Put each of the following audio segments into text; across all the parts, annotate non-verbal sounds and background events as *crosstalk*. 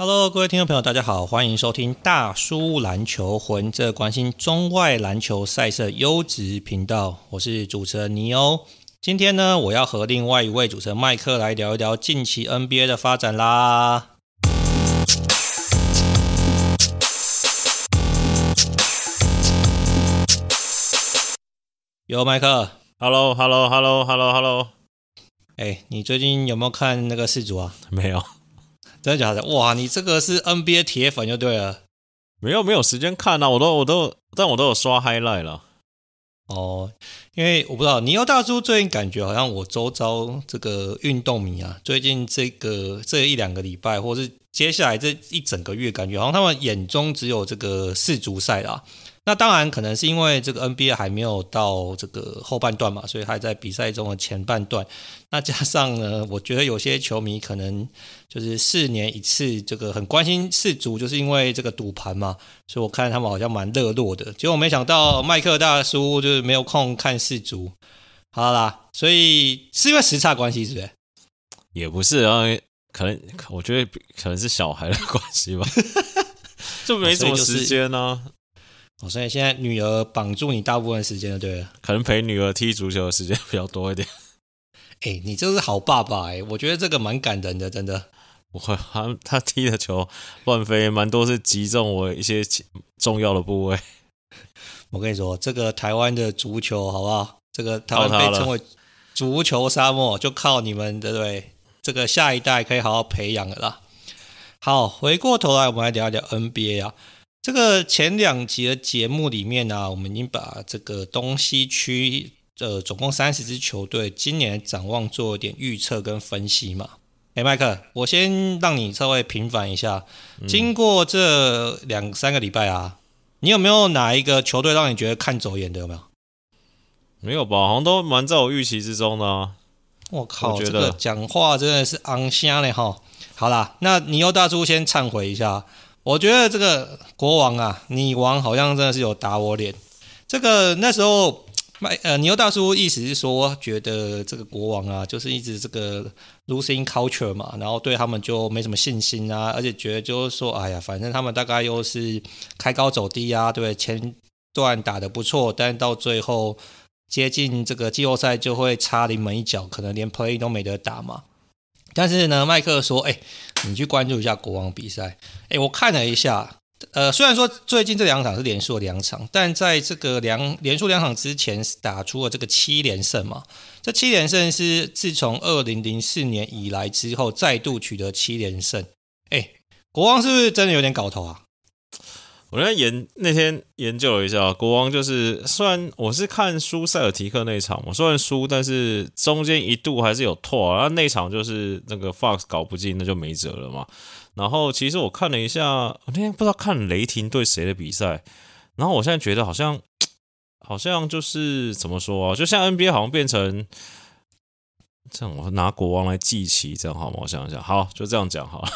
Hello，各位听众朋友，大家好，欢迎收听大叔篮球魂，这关心中外篮球赛事优质频道。我是主持人尼欧。今天呢，我要和另外一位主持人麦克来聊一聊近期 NBA 的发展啦。有麦克，Hello，Hello，Hello，Hello，Hello。哎，你最近有没有看那个世足啊？没有。真的假的？哇，你这个是 NBA 铁粉就对了。没有没有时间看啊，我都我都，但我都有刷 highlight 了。哦，因为我不知道，尼欧大叔最近感觉好像我周遭这个运动迷啊，最近这个这一两个礼拜，或是接下来这一整个月，感觉好像他们眼中只有这个世足赛啦。那当然，可能是因为这个 NBA 还没有到这个后半段嘛，所以还在比赛中的前半段。那加上呢，*laughs* 我觉得有些球迷可能就是四年一次，这个很关心世足，就是因为这个赌盘嘛，所以我看他们好像蛮热络的。结果没想到麦克大叔就是没有空看世足，好啦，所以是因为时差关系，是不是？也不是啊，可能我觉得可能是小孩的关系吧，*laughs* *laughs* 就没什么时间呢。哦，所以现在女儿绑住你大部分时间就对了，可能陪女儿踢足球的时间比较多一点。*laughs* 哎、欸，你这是好爸爸哎、欸，我觉得这个蛮感人的，真的。我他他踢的球乱飞，蛮多是击中我一些重要的部位。*laughs* 我跟你说，这个台湾的足球好不好？这个台湾被称为足球沙漠，就靠你们，对不对？这个下一代可以好好培养的啦。好，回过头来，我们来聊一聊 NBA 啊。这个前两集的节目里面呢、啊，我们已经把这个东西区呃总共三十支球队今年展望做一点预测跟分析嘛。哎，麦克，我先让你稍微平反一下，经过这两三个礼拜啊，你有没有哪一个球队让你觉得看走眼的？有没有？没有吧，好像都蛮在我预期之中的啊。我靠，我觉得这个讲话真的是昂香嘞哈。好啦，那你又大叔先忏悔一下。我觉得这个国王啊，女王好像真的是有打我脸。这个那时候，麦呃牛大叔意思是说，觉得这个国王啊，就是一直这个 losing culture 嘛，然后对他们就没什么信心啊，而且觉得就是说，哎呀，反正他们大概又是开高走低啊，对，前段打得不错，但到最后接近这个季后赛就会差临门一脚，可能连 play 都没得打嘛。但是呢，麦克说：“哎、你去关注一下国王比赛。哎，我看了一下，呃，虽然说最近这两场是连输了两场，但在这个两连输两场之前，打出了这个七连胜嘛。这七连胜是自从二零零四年以来之后再度取得七连胜。哎，国王是不是真的有点搞头啊？”我在研那天研究了一下，国王就是虽然我是看输塞尔提克那场嘛，虽然输，但是中间一度还是有拓啊。那场就是那个 Fox 搞不进，那就没辙了嘛。然后其实我看了一下，我那天不知道看雷霆对谁的比赛，然后我现在觉得好像 *tsk* 好像就是怎么说啊，就像 NBA 好像变成。这样我拿国王来祭旗，这样好吗？我想一想，好，就这样讲好了。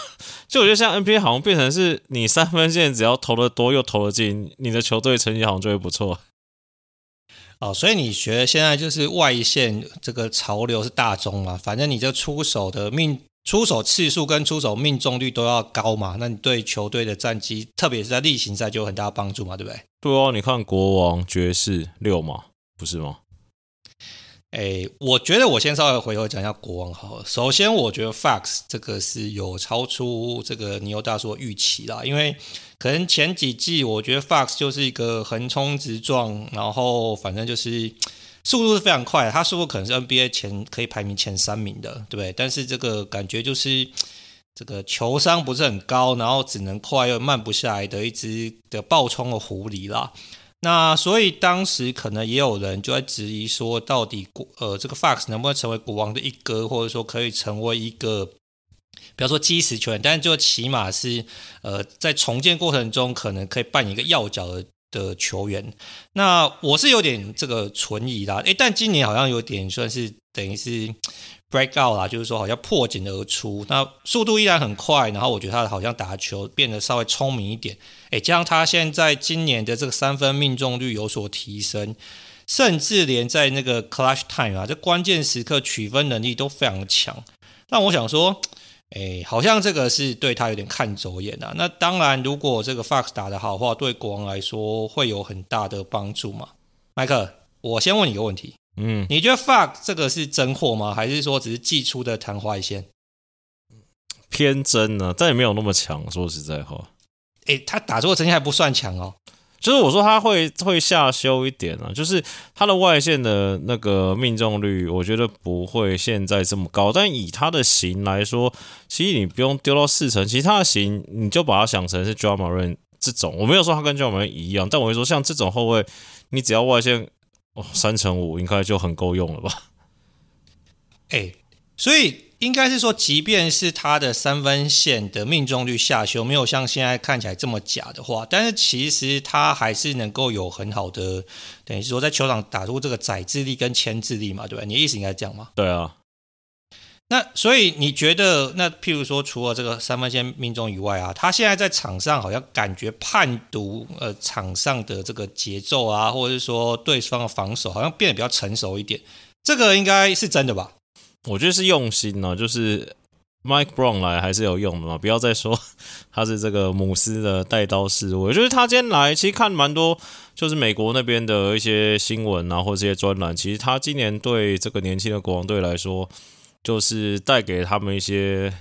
就我觉得像 NBA 好像变成是你三分线只要投的多又投的进，你的球队成绩好像就会不错。哦，所以你觉得现在就是外线这个潮流是大宗嘛？反正你这出手的命、出手次数跟出手命中率都要高嘛？那你对球队的战绩，特别是在例行赛就有很大的帮助嘛？对不对？对哦，你看国王、爵士六嘛，不是吗？诶，我觉得我先稍微回头讲一下国王好。首先，我觉得 Fox 这个是有超出这个尼欧大叔预期啦，因为可能前几季我觉得 Fox 就是一个横冲直撞，然后反正就是速度是非常快，他速度可能是 NBA 前可以排名前三名的，对不对？但是这个感觉就是这个球商不是很高，然后只能快又慢不下来的一只的暴冲的狐狸啦。那所以当时可能也有人就在质疑说，到底国呃这个 Fox 能不能成为国王的一哥，或者说可以成为一个，比方说基石球员，但是就起码是呃在重建过程中可能可以扮演一个要角的的球员。那我是有点这个存疑啦，诶，但今年好像有点算是等于是。Break out 啦，就是说好像破茧而出，那速度依然很快，然后我觉得他好像打球变得稍微聪明一点，诶，加上他现在今年的这个三分命中率有所提升，甚至连在那个 clutch time 啊，这关键时刻取分能力都非常强。那我想说，哎，好像这个是对他有点看走眼啊。那当然，如果这个 Fox 打得好的话，对国王来说会有很大的帮助嘛。麦克，我先问你一个问题，嗯，你觉得 fuck 这个是真货吗？还是说只是寄出的昙花一现？偏真呢，但也没有那么强。说实在话，哎，他打出的成绩还不算强哦。就是我说他会会下修一点啊，就是他的外线的那个命中率，我觉得不会现在这么高。但以他的型来说，其实你不用丢到四成，其实他的型你就把它想成是 Ja Morant 这种。我没有说他跟 Ja Morant 一样，但我会说像这种后卫，你只要外线哦三乘五，应该就很够用了吧？*laughs* 哎，所以。应该是说，即便是他的三分线的命中率下修，没有像现在看起来这么假的话，但是其实他还是能够有很好的，等于是说在球场打出这个宰制力跟牵制力嘛，对吧？你的意思应该是这样吗？对啊。那所以你觉得，那譬如说，除了这个三分线命中以外啊，他现在在场上好像感觉判读呃场上的这个节奏啊，或者是说对方的防守，好像变得比较成熟一点，这个应该是真的吧？我觉得是用心呢，就是 Mike Brown 来还是有用的嘛，不要再说他是这个姆斯的带刀侍卫。我觉得他今天来，其实看蛮多，就是美国那边的一些新闻啊，或者这些专栏。其实他今年对这个年轻的国王队来说，就是带给他们一些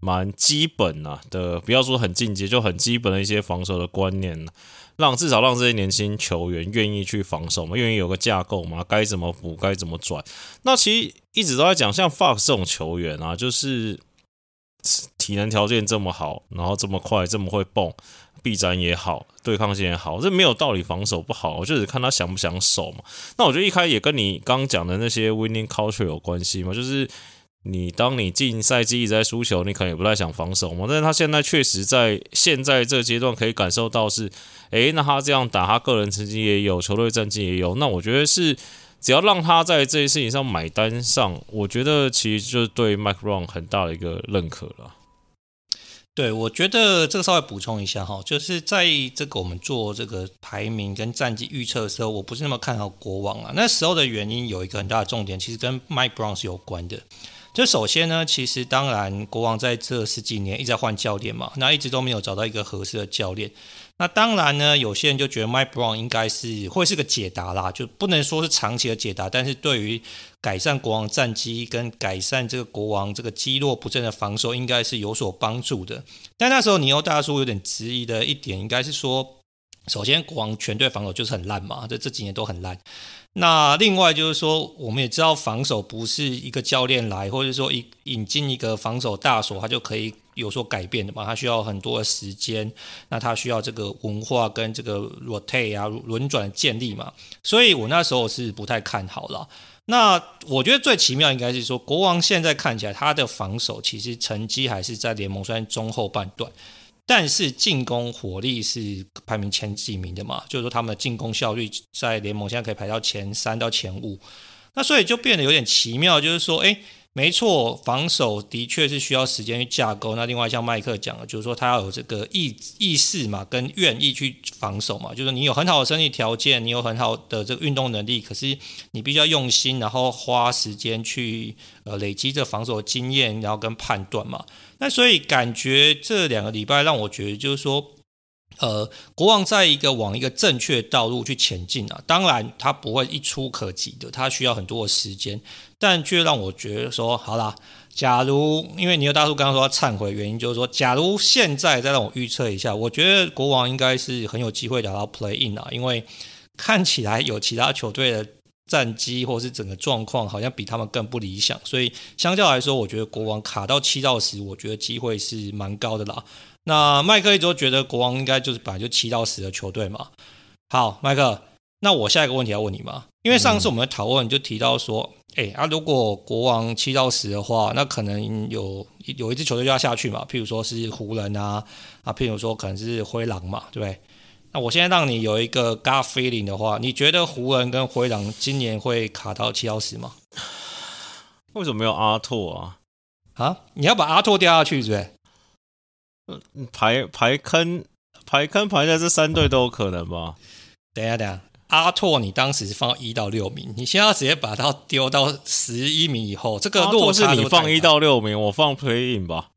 蛮基本啊的，不要说很进阶，就很基本的一些防守的观念。让至少让这些年轻球员愿意去防守嘛，愿意有个架构嘛，该怎么补，该怎么转。那其实一直都在讲，像 Fox 这种球员啊，就是体能条件这么好，然后这么快，这么会蹦，臂展也好，对抗性也好，这没有道理防守不好，我就只看他想不想守嘛。那我觉得一开始也跟你刚讲的那些 winning culture 有关系嘛，就是。你当你进赛季一直在输球，你可能也不太想防守嘛。但是他现在确实在现在这个阶段可以感受到是，诶，那他这样打，他个人成绩也有，球队战绩也有。那我觉得是，只要让他在这件事情上买单上，我觉得其实就是对 Mike Brown 很大的一个认可了。对，我觉得这个稍微补充一下哈，就是在这个我们做这个排名跟战绩预测的时候，我不是那么看好国王啊。那时候的原因有一个很大的重点，其实跟 Mike Brown 是有关的。就首先呢，其实当然，国王在这十几年一直在换教练嘛，那一直都没有找到一个合适的教练。那当然呢，有些人就觉得 Mike Brown 应该是会是个解答啦，就不能说是长期的解答，但是对于改善国王战绩跟改善这个国王这个积弱不振的防守，应该是有所帮助的。但那时候尼欧大叔有点质疑的一点，应该是说，首先国王全队防守就是很烂嘛，这这几年都很烂。那另外就是说，我们也知道防守不是一个教练来，或者说引引进一个防守大手，他就可以有所改变的嘛。他需要很多的时间，那他需要这个文化跟这个 rotate 啊轮转建立嘛。所以我那时候是不太看好了。那我觉得最奇妙应该是说，国王现在看起来他的防守其实成绩还是在联盟虽然中后半段。但是进攻火力是排名前几名的嘛，就是说他们的进攻效率在联盟现在可以排到前三到前五，那所以就变得有点奇妙，就是说，诶，没错，防守的确是需要时间去架构。那另外像麦克讲的，就是说他要有这个意意识嘛，跟愿意去防守嘛，就是你有很好的身体条件，你有很好的这个运动能力，可是你必须要用心，然后花时间去呃累积这防守经验，然后跟判断嘛。那所以感觉这两个礼拜让我觉得就是说，呃，国王在一个往一个正确道路去前进啊。当然，他不会一出可及的，他需要很多的时间。但却让我觉得说，好啦，假如因为尼尔大叔刚刚说要忏悔，原因就是说，假如现在再让我预测一下，我觉得国王应该是很有机会打到 Play In 啊，因为看起来有其他球队的。战绩或是整个状况好像比他们更不理想，所以相较来说，我觉得国王卡到七到十，我觉得机会是蛮高的啦。那麦克一直都觉得国王应该就是本来就七到十的球队嘛。好，麦克，那我下一个问题要问你嘛，因为上次我们的讨论就提到说，哎、嗯、啊，如果国王七到十的话，那可能有有一支球队就要下去嘛，譬如说是湖人啊，啊，譬如说可能是灰狼嘛，对不对？那我现在让你有一个 gut feeling 的话，你觉得湖人跟灰狼今年会卡到七到十吗？为什么没有阿拓啊？啊，你要把阿拓掉下去，是不是？嗯，排排坑排坑排在这三队都有可能吧？等一下，等一下，阿拓你当时是放一到六名，你现在要直接把它丢到十一名以后，这个落差是你放一到六名，我放 play in 吧？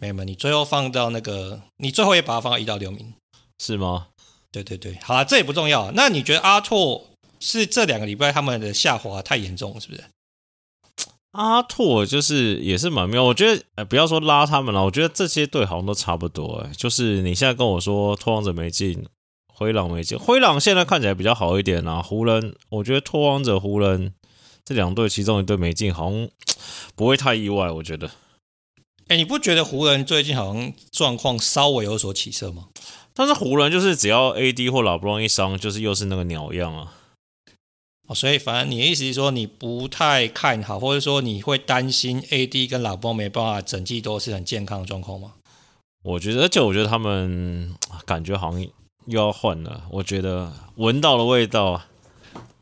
没有没有，你最后放到那个，你最后也把它放到一到六名，是吗？对对对，好了，这也不重要。那你觉得阿拓是这两个礼拜他们的下滑太严重了，是不是？阿拓就是也是蛮妙，我觉得，呃，不要说拉他们了，我觉得这些队好像都差不多，哎，就是你现在跟我说拓荒者没进，灰狼没进，灰狼现在看起来比较好一点啊，湖人，我觉得拓荒者、湖人这两队其中一队没进，好像不会太意外，我觉得。哎，你不觉得湖人最近好像状况稍微有所起色吗？但是湖人就是只要 AD 或老布朗一伤，就是又是那个鸟样啊。哦，所以反正你的意思是说你不太看好，或者说你会担心 AD 跟老波没办法整季都是很健康的状况吗？我觉得，而且我觉得他们感觉好像又要换了，我觉得闻到了味道。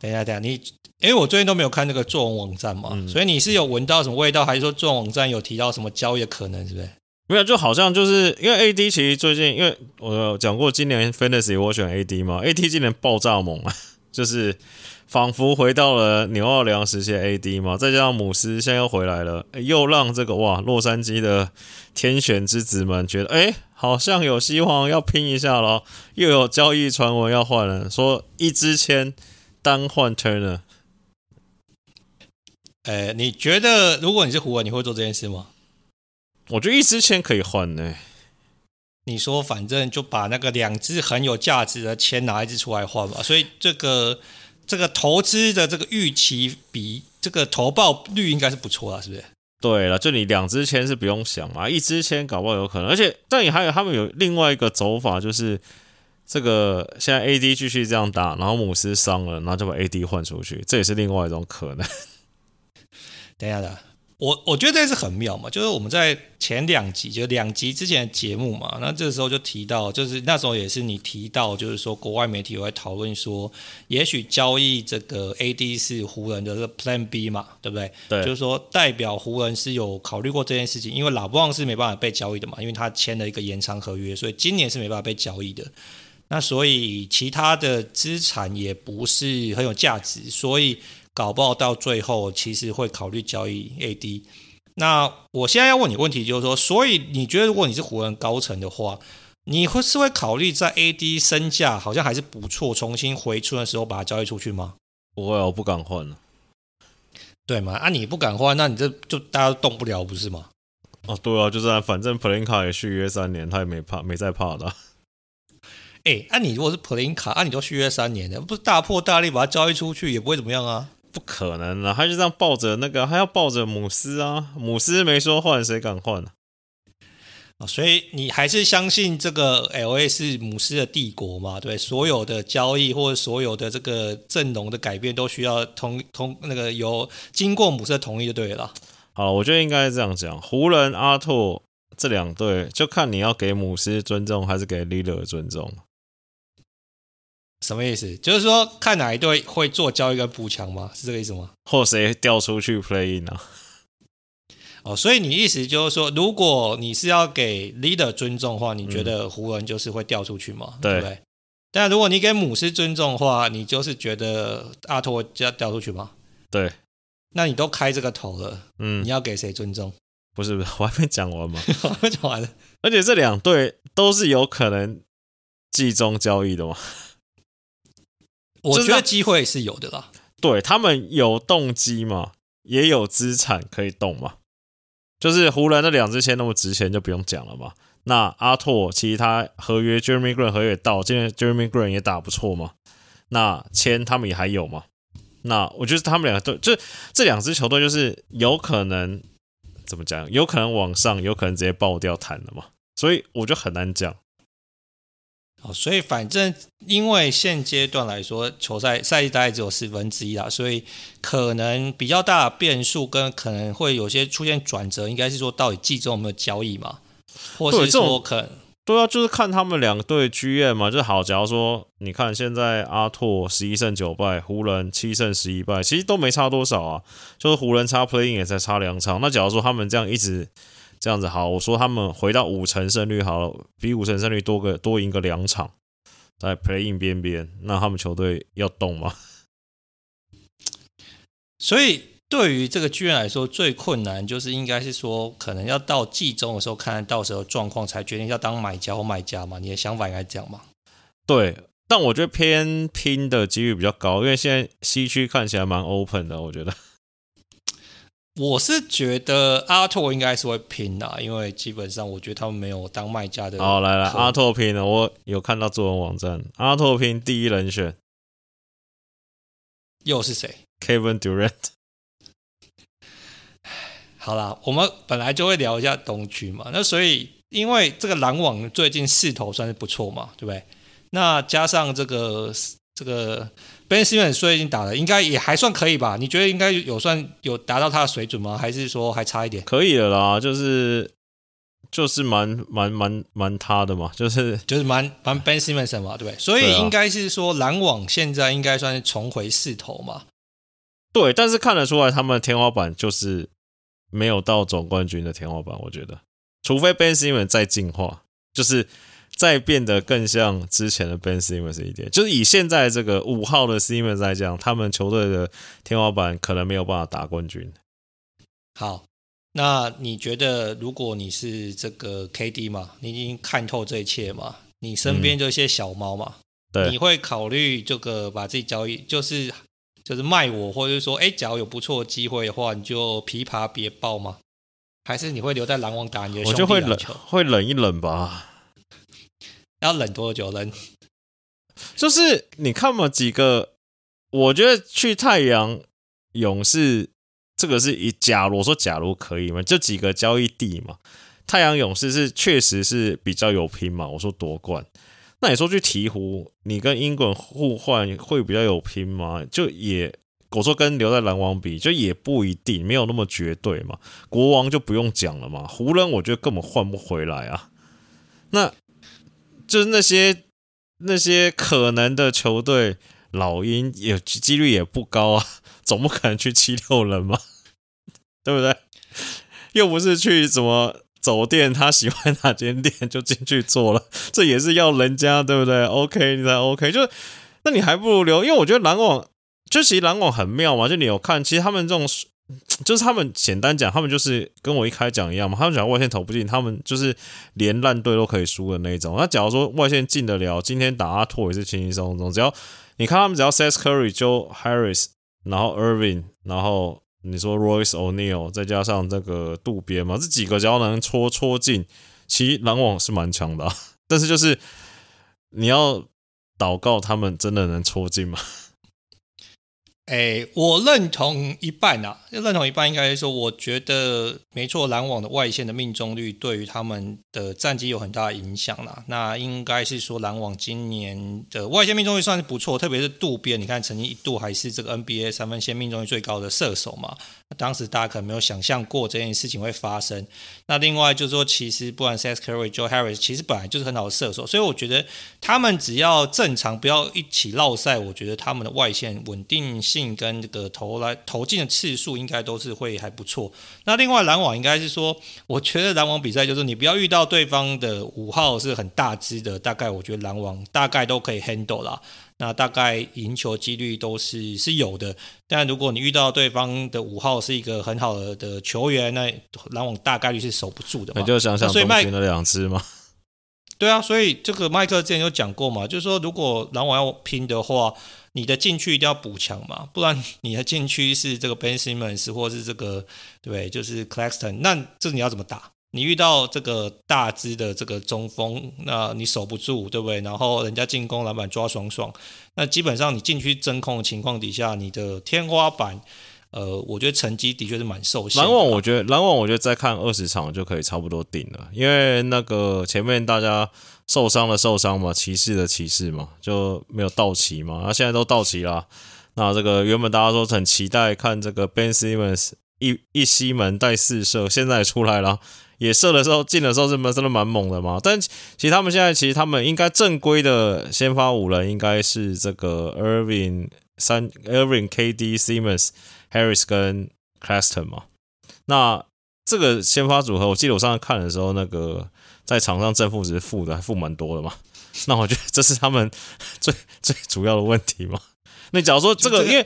等一下，等一下，你因为我最近都没有看那个作文网站嘛，嗯、所以你是有闻到什么味道，还是说作文网站有提到什么交易的可能，是不是？没有，就好像就是因为 AD 其实最近，因为我有讲过今年 Fantasy 我选 AD 嘛，AD 今年爆炸猛啊，*laughs* 就是。仿佛回到了纽奥良时期 AD 嘛，再加上姆斯现在又回来了，又让这个哇洛杉矶的天选之子们觉得，哎，好像有希望要拼一下咯。又有交易传闻要换了，说一支签单换 Turner。呃，你觉得如果你是湖人，你会做这件事吗？我觉得一支签可以换呢。你说反正就把那个两支很有价值的签拿一支出来换吧，所以这个。这个投资的这个预期比这个投报率应该是不错啊，是不是？对了，就你两支签是不用想嘛，一支签搞不好有可能。而且，但你还有他们有另外一个走法，就是这个现在 AD 继续这样打，然后姆斯伤了，然后就把 AD 换出去，这也是另外一种可能。*laughs* 等一下的。我我觉得这是很妙嘛，就是我们在前两集，就两集之前的节目嘛，那这时候就提到，就是那时候也是你提到，就是说国外媒体有在讨论说，也许交易这个 AD 是湖人的这个 Plan B 嘛，对不对？对，就是说代表湖人是有考虑过这件事情，因为拉布旺是没办法被交易的嘛，因为他签了一个延长合约，所以今年是没办法被交易的。那所以其他的资产也不是很有价值，所以。搞不好到最后，其实会考虑交易 AD。那我现在要问你问题，就是说，所以你觉得如果你是湖人高层的话，你会是会考虑在 AD 身价好像还是不错，重新回春的时候把它交易出去吗？不会，我不敢换了。对嘛？啊，你不敢换，那你这就大家都动不了，不是吗？哦，对啊，就是反正普林卡也续约三年，他也没怕，没再怕的。*laughs* 哎，那、啊、你如果是普林卡，啊，你都续约三年的，不是大破大立把它交易出去也不会怎么样啊？不可能啊！他就这样抱着那个，他要抱着姆斯啊！姆斯没说换，谁敢换呢？啊，所以你还是相信这个 LA 是姆斯的帝国嘛？对，所有的交易或者所有的这个阵容的改变都需要同同那个有经过姆斯的同意就对了。好，我觉得应该是这样讲：湖人、阿拓这两队，就看你要给姆斯尊重还是给 Lillard 尊重。什么意思？就是说，看哪一队会做交易跟补强吗？是这个意思吗？或谁掉出去 play in 啊？哦，所以你意思就是说，如果你是要给 leader 尊重的话，你觉得湖人就是会掉出去吗？嗯、对不对？但如果你给姆斯尊重的话，你就是觉得阿托就要掉出去吗？对。那你都开这个头了，嗯，你要给谁尊重？不是不是，我还没讲完嘛，*laughs* 我还没讲完。而且这两队都是有可能季中交易的嘛。我觉得机会是有的啦，对，他们有动机嘛，也有资产可以动嘛。就是湖人的两支签那么值钱，就不用讲了嘛。那阿拓其他合约，Jeremy Grant 合约也到，今天 Jeremy Grant 也打不错嘛。那签他们也还有嘛。那我觉得他们两个队，就这两支球队，就是有可能怎么讲，有可能往上，有可能直接爆掉谈了嘛。所以我就很难讲。所以反正因为现阶段来说，球赛赛季大概只有四分之一啦，所以可能比较大的变数跟可能会有些出现转折，应该是说到底季中有没有交易嘛，或是说可能对啊，就是看他们两队剧院嘛，就好。假如说你看现在阿拓十一胜九败，湖人七胜十一败，其实都没差多少啊，就是湖人差 playing 也才差两场。那假如说他们这样一直。这样子好，我说他们回到五成胜率好了，比五成胜率多个多赢个两场，在 Play-in 边边，那他们球队要动吗？所以对于这个剧院来说，最困难就是应该是说，可能要到季中的时候看到时候状况，才决定要当买家或卖家嘛。你的想法应该这样吗？对，但我觉得偏拼的几率比较高，因为现在西区看起来蛮 open 的，我觉得。我是觉得阿拓应该是会拼的，因为基本上我觉得他们没有当卖家的。好，来来，阿拓拼了，我有看到作文网站，阿拓拼第一人选，又是谁？Kevin Durant。*sighs* 好啦，我们本来就会聊一下东区嘛，那所以因为这个篮网最近势头算是不错嘛，对不对？那加上这个这个 Ben Simmons 最近打了应该也还算可以吧？你觉得应该有算有达到他的水准吗？还是说还差一点？可以了啦，就是就是蛮蛮蛮蛮他的嘛，就是就是蛮蛮 Ben Simmons 嘛，对不对？所以应该是说篮网现在应该算是重回势头嘛。对，但是看得出来他们的天花板就是。没有到总冠军的天花板，我觉得，除非 Ben Simmons 再进化，就是再变得更像之前的 Ben Simmons 一点。就是以现在这个五号的 Simmons 来讲，他们球队的天花板可能没有办法打冠军。好，那你觉得，如果你是这个 KD 嘛，你已经看透这一切嘛，你身边就一些小猫嘛，嗯、对，你会考虑这个把自己交易，就是。就是卖我，或者是说，哎，假如有不错的机会的话，你就琵琶别抱吗？还是你会留在篮网打你的球？我就会冷，会冷一冷吧。要冷多久？冷？*laughs* 就是你看嘛，几个，我觉得去太阳、勇士这个是以假如说假如可以嘛，这几个交易地嘛，太阳、勇士是确实是比较有拼嘛。我说夺冠。那你说去鹈鹕，你跟英国互换会比较有拼吗？就也我说跟留在篮网比，就也不一定，没有那么绝对嘛。国王就不用讲了嘛，湖人我觉得根本换不回来啊。那就是那些那些可能的球队，老鹰也几率也不高啊，*laughs* 总不可能去七六人嘛，*laughs* 对不对？又不是去什么。走店，他喜欢哪间店就进去做了，*laughs* 这也是要人家对不对？OK，你才 OK，就那你还不如留，因为我觉得篮网就其实篮网很妙嘛，就你有看，其实他们这种就是他们简单讲，他们就是跟我一开讲一样嘛，他们讲外线投不进，他们就是连烂队都可以输的那一种。那假如说外线进得了，今天打阿拓也是轻轻松松，只要你看他们只要 Seth Curry、Joe Harris，然后 Irving，然后。你说 Royce O'Neal 再加上这个渡边嘛，这几个只要能戳戳进，其实篮网是蛮强的。*laughs* 但是就是你要祷告他们真的能戳进吗？哎，我认同一半啊，认同一半应该是说，我觉得没错，篮网的外线的命中率对于他们的战绩有很大的影响啦。那应该是说，篮网今年的外线命中率算是不错，特别是渡边，你看曾经一度还是这个 NBA 三分线命中率最高的射手嘛。当时大家可能没有想象过这件事情会发生。那另外就是说，其实不管 Seth Curry、Joe Harris，其实本来就是很好的射手，所以我觉得他们只要正常，不要一起落赛，我觉得他们的外线稳定性跟这个投来投进的次数应该都是会还不错。那另外篮网应该是说，我觉得篮网比赛就是你不要遇到对方的五号是很大只的，大概我觉得篮网大概都可以 handle 啦。那大概赢球几率都是是有的，但如果你遇到对方的五号是一个很好的的球员，那篮网大概率是守不住的嘛。你就想想，所以麦了两支嘛。对啊，所以这个麦克之前有讲过嘛，就是说如果篮网要拼的话，你的禁区一定要补强嘛，不然 *laughs* 你的禁区是这个 Ben Simmons 或是这个对？就是 Claxton，那这你要怎么打？你遇到这个大只的这个中锋，那你守不住，对不对？然后人家进攻篮板抓爽爽，那基本上你禁区真空的情况底下，你的天花板，呃，我觉得成绩的确是蛮受限。篮网，我觉得篮网，我觉得再看二十场就可以差不多定了，因为那个前面大家受伤的受伤嘛，骑士的骑士嘛，就没有到齐嘛，那现在都到齐了。那这个原本大家都很期待看这个 Ben Simmons 一一西门带四射，现在也出来了。也射的时候进的时候是真的蛮猛的嘛，但其实他们现在其实他们应该正规的先发五人应该是这个 Irving 三 Irving KD Simmons Harris 跟 Claxton 嘛。那这个先发组合，我记得我上次看的时候，那个在场上正负值负的还负蛮多的嘛。*laughs* 那我觉得这是他们最最主要的问题嘛。那假如说这个，因为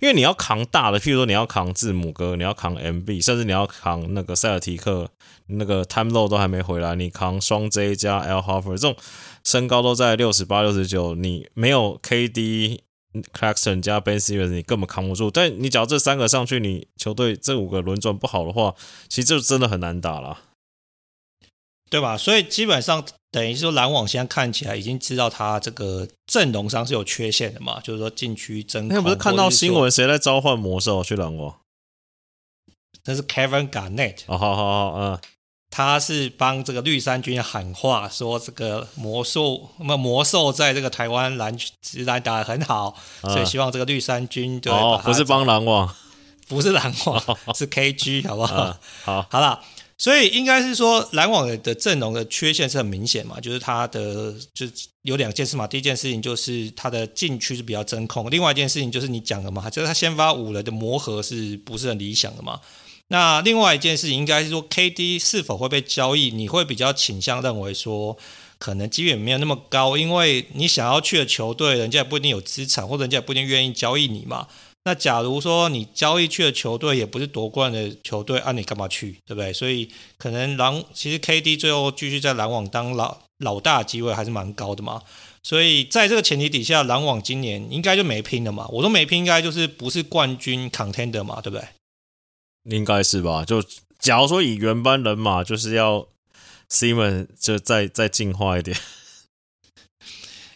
因因为你要扛大的，譬如说你要扛字母哥，你要扛 MB，甚至你要扛那个塞尔提克那个 Time Lord 都还没回来，你扛双 J 加 Al Horford 这种身高都在六十八、六十九，你没有 KD、Claxton 加 Ben Simmons，你根本扛不住。但你只要这三个上去，你球队这五个轮转不好的话，其实就真的很难打了。对吧？所以基本上等于说篮网现在看起来已经知道他这个阵容上是有缺陷的嘛，就是说禁区真空。那不是看到新闻谁在召唤魔兽去篮网？那是 Kevin Garnett。哦，好好好，嗯，他是帮这个绿衫军喊话，说这个魔兽那么魔兽在这个台湾篮直篮打得很好，嗯、所以希望这个绿衫军对哦，不是帮篮网，不是篮网，哦、*laughs* 是 KG，好不好？嗯、好，好了。所以应该是说，篮网的阵容的缺陷是很明显嘛，就是他的就是有两件事嘛。第一件事情就是他的禁区是比较真空，另外一件事情就是你讲的嘛，就是他先发五人的磨合是不是很理想的嘛？那另外一件事情应该是说，KD 是否会被交易？你会比较倾向认为说，可能机会没有那么高，因为你想要去的球队，人家也不一定有资产，或者人家也不一定愿意交易你嘛。那假如说你交易去的球队也不是夺冠的球队，啊，你干嘛去，对不对？所以可能篮其实 KD 最后继续在篮网当老老大机会还是蛮高的嘛。所以在这个前提底下，篮网今年应该就没拼了嘛。我都没拼，应该就是不是冠军 contender 嘛，对不对？应该是吧。就假如说以原班人马，就是要 Simmons 就再再进化一点。*laughs*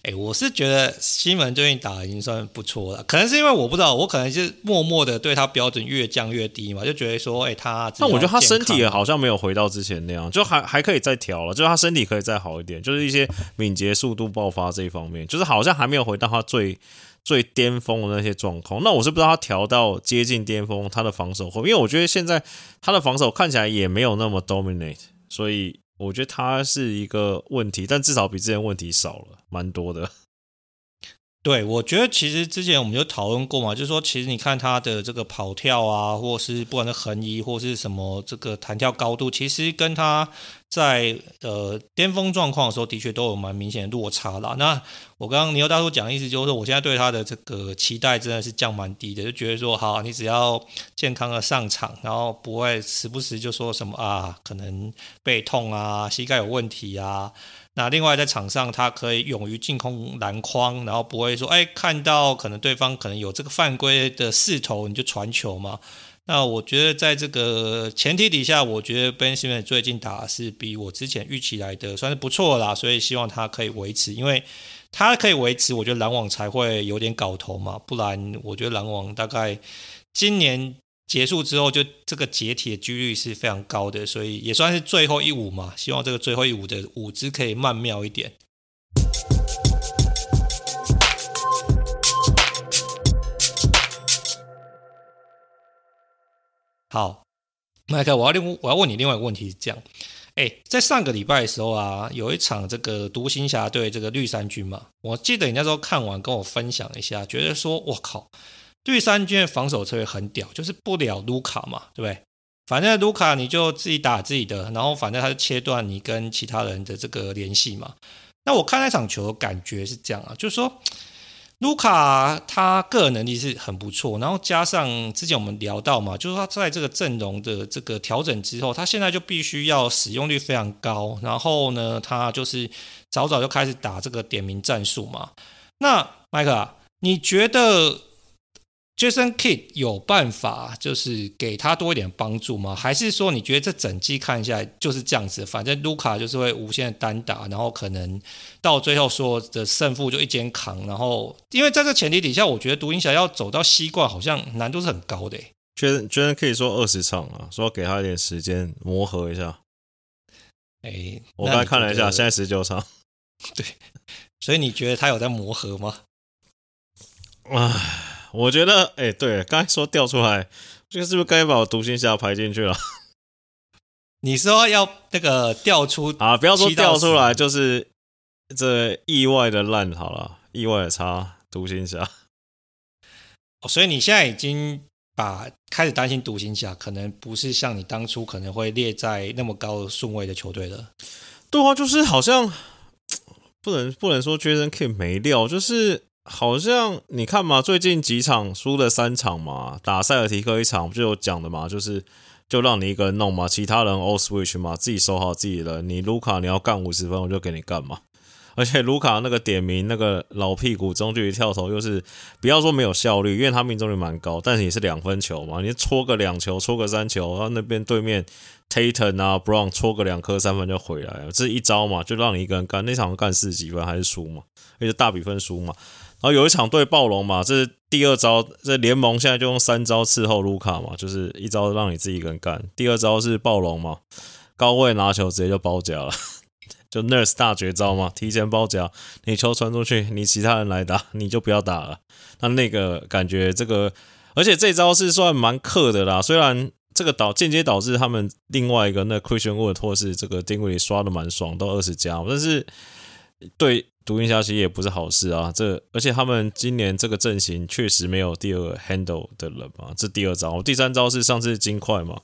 哎，我是觉得西门最近打的已经算不错了，可能是因为我不知道，我可能是默默的对他标准越降越低嘛，就觉得说，哎，他。但我觉得他身体好像没有回到之前那样，就还还可以再调了，就是他身体可以再好一点，就是一些敏捷、速度、爆发这一方面，就是好像还没有回到他最最巅峰的那些状况。那我是不知道他调到接近巅峰，他的防守会，因为我觉得现在他的防守看起来也没有那么 dominate，所以。我觉得他是一个问题，但至少比之前问题少了蛮多的。对，我觉得其实之前我们就讨论过嘛，就是说，其实你看他的这个跑跳啊，或是不管是横移或是什么这个弹跳高度，其实跟他在呃巅峰状况的时候，的确都有蛮明显的落差啦。那我刚刚牛大叔讲的意思就是说，我现在对他的这个期待真的是降蛮低的，就觉得说，好，你只要健康的上场，然后不会时不时就说什么啊，可能背痛啊，膝盖有问题啊。那另外在场上，他可以勇于进攻篮筐，然后不会说，哎，看到可能对方可能有这个犯规的势头，你就传球嘛。那我觉得在这个前提底下，我觉得 Ben Simmons 最近打是比我之前预期来的算是不错啦，所以希望他可以维持，因为他可以维持，我觉得篮网才会有点搞头嘛，不然我觉得篮网大概今年。结束之后，就这个解体的几率是非常高的，所以也算是最后一舞嘛。希望这个最后一舞的舞姿可以曼妙一点。好，麦克，我要另我要问你另外一个问题是这样：哎，在上个礼拜的时候啊，有一场这个独行侠对这个绿衫军嘛，我记得你那时候看完跟我分享一下，觉得说我靠。绿衫军的防守策略很屌，就是不了卢卡嘛，对不对？反正卢卡你就自己打自己的，然后反正他就切断你跟其他人的这个联系嘛。那我看那场球感觉是这样啊，就是说卢卡他个人能力是很不错，然后加上之前我们聊到嘛，就是他在这个阵容的这个调整之后，他现在就必须要使用率非常高，然后呢，他就是早早就开始打这个点名战术嘛。那麦克，你觉得？Jason Kidd 有办法，就是给他多一点帮助吗？还是说你觉得这整季看下来就是这样子？反正卢卡就是会无限的单打，然后可能到最后说的胜负就一肩扛。然后因为在这前提底下，我觉得独行侠要走到西冠好像难度是很高的。Jason Jason 可以说二十场啊，说给他一点时间磨合一下。哎，我刚才看了一下，现在十九场。*laughs* 对，所以你觉得他有在磨合吗？唉。我觉得，哎、欸，对，刚才说调出来，这个是不是该把我独行侠排进去了？你说要那个调出 *laughs* 啊，不要说调出来，就是这意外的烂好了，意外的差，独行侠。哦，所以你现在已经把开始担心独行侠可能不是像你当初可能会列在那么高的顺位的球队了。对啊，就是好像不能不能说 Jason 没料，就是。好像你看嘛，最近几场输了三场嘛，打塞尔提克一场不就有讲的嘛，就是就让你一个人弄嘛，其他人 all switch 嘛，自己守好自己的。你卢卡你要干五十分，我就给你干嘛。而且卢卡那个点名那个老屁股中距离跳投，又是不要说没有效率，因为他命中率蛮高，但是也是两分球嘛，你戳个两球，戳个三球，然后那边对面 Tatum 啊 Brown 戳个两颗三分就回来了，这一招嘛，就让你一个人干，那场干四十几分还是输嘛，而且大比分输嘛。然后有一场对暴龙嘛，这是第二招，这联盟现在就用三招伺候卢卡嘛，就是一招让你自己一个人干，第二招是暴龙嘛，高位拿球直接就包夹了。*laughs* 就 Nurse 大绝招嘛，提前包夹，你球传出去，你其他人来打，你就不要打了。那那个感觉，这个而且这招是算蛮克的啦。虽然这个导间接导致他们另外一个那 Christian Wood 或是这个定位刷的蛮爽，都二十加，但是对独行侠其实也不是好事啊。这而且他们今年这个阵型确实没有第二个 handle 的人嘛，这第二招，第三招是上次金块嘛。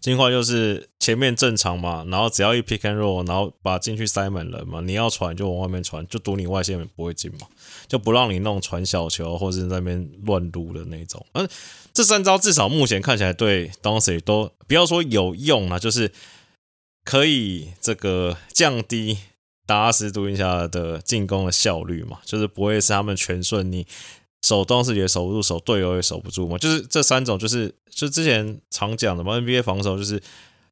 金块就是前面正常嘛，然后只要一 pick and roll，然后把进去塞满人嘛，你要传就往外面传，就赌你外线也不会进嘛，就不让你弄传小球或是在那边乱撸的那种。嗯，这三招至少目前看起来对 d o n c i 都不要说有用啊，就是可以这个降低达拉斯独行侠的进攻的效率嘛，就是不会是他们全顺利。守东西也守不住，守队友也守不住嘛，就是这三种，就是就之前常讲的嘛。NBA 防守就是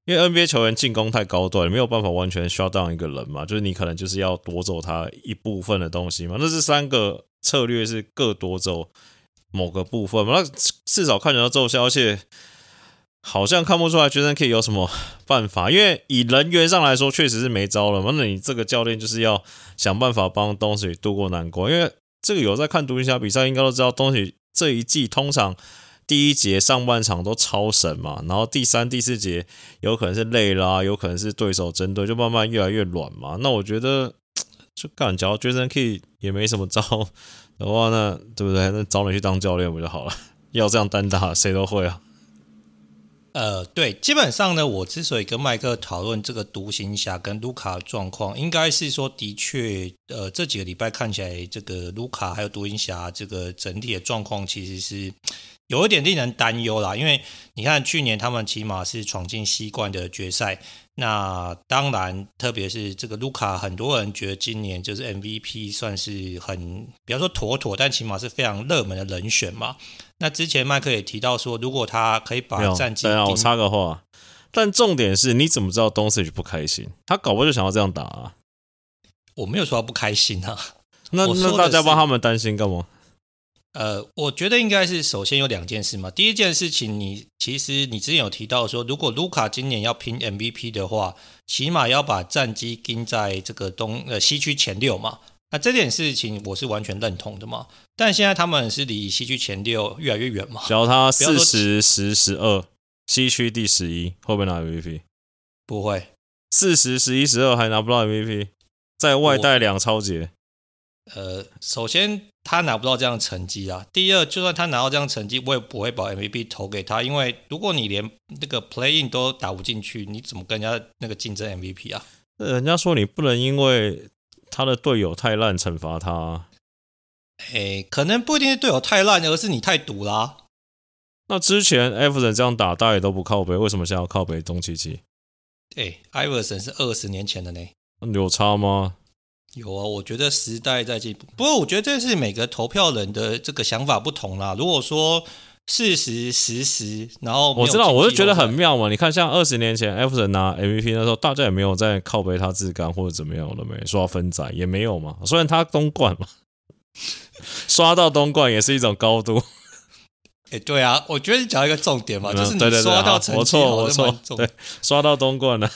因为 NBA 球员进攻太高段，没有办法完全 shut down 一个人嘛，就是你可能就是要夺走他一部分的东西嘛。那这三个策略是各夺走某个部分嘛，那至少看起来奏效，而且好像看不出来杰森 Kidd 有什么办法，因为以人员上来说确实是没招了嘛。那你这个教练就是要想办法帮东西渡过难关，因为。这个有在看独行侠比赛，应该都知道东西这一季通常第一节上半场都超神嘛，然后第三、第四节有可能是累啦，有可能是对手针对，就慢慢越来越软嘛。那我觉得就干，只要 Jason Kidd 也没什么招的话，那对不对？那找你去当教练不就好了？*laughs* 要这样单打，谁都会啊。呃，对，基本上呢，我之所以跟麦克讨论这个独行侠跟卢卡的状况，应该是说，的确，呃，这几个礼拜看起来，这个卢卡还有独行侠这个整体的状况，其实是有一点令人担忧啦。因为你看，去年他们起码是闯进西冠的决赛，那当然，特别是这个卢卡，很多人觉得今年就是 MVP 算是很，比方说妥妥，但起码是非常热门的人选嘛。那之前麦克也提到说，如果他可以把战绩，对啊，我插个话，但重点是，你怎么知道东契奇不开心？他搞不就想要这样打啊！我没有说他不开心啊。那那大家帮他们担心干嘛？呃，我觉得应该是首先有两件事嘛。第一件事情，你其实你之前有提到说，如果卢卡今年要拼 MVP 的话，起码要把战绩盯在这个东呃西区前六嘛。那这点事情我是完全认同的嘛，但现在他们是离西区前六越来越远嘛。只要他四十十十二，西区第十一，会不会拿 MVP？不会，四十十一十二还拿不到 MVP，在外带两超节。呃，首先他拿不到这样的成绩啊。第二，就算他拿到这样的成绩，我也不会把 MVP 投给他，因为如果你连那个 Play In 都打不进去，你怎么跟人家那个竞争 MVP 啊？人家说你不能因为。他的队友太烂，惩罚他。哎，可能不一定是队友太烂，而是你太赌啦、啊。那之前艾弗森这样打，大家也都不靠北，为什么现在要靠北东契奇？哎，艾弗森是二十年前的呢，有差吗？有啊，我觉得时代在进步。不过我觉得这是每个投票人的这个想法不同啦。如果说。事实实时，然后我知道，我就觉得很妙嘛。你看，像二十年前艾弗森拿 MVP 那时候，大家也没有在靠背他自干或者怎么样了没刷分仔也没有嘛。虽然他东冠嘛，*laughs* 刷到东冠也是一种高度。哎、欸，对啊，我觉得你讲一个重点嘛，就是你刷到成绩，我错我错，对，刷到东冠了。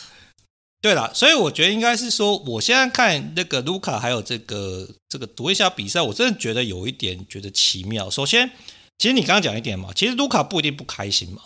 对啦，所以我觉得应该是说，我现在看那个卢卡还有这个这个读一下比赛，我真的觉得有一点觉得奇妙。首先。其实你刚刚讲一点嘛，其实卢卡不一定不开心嘛，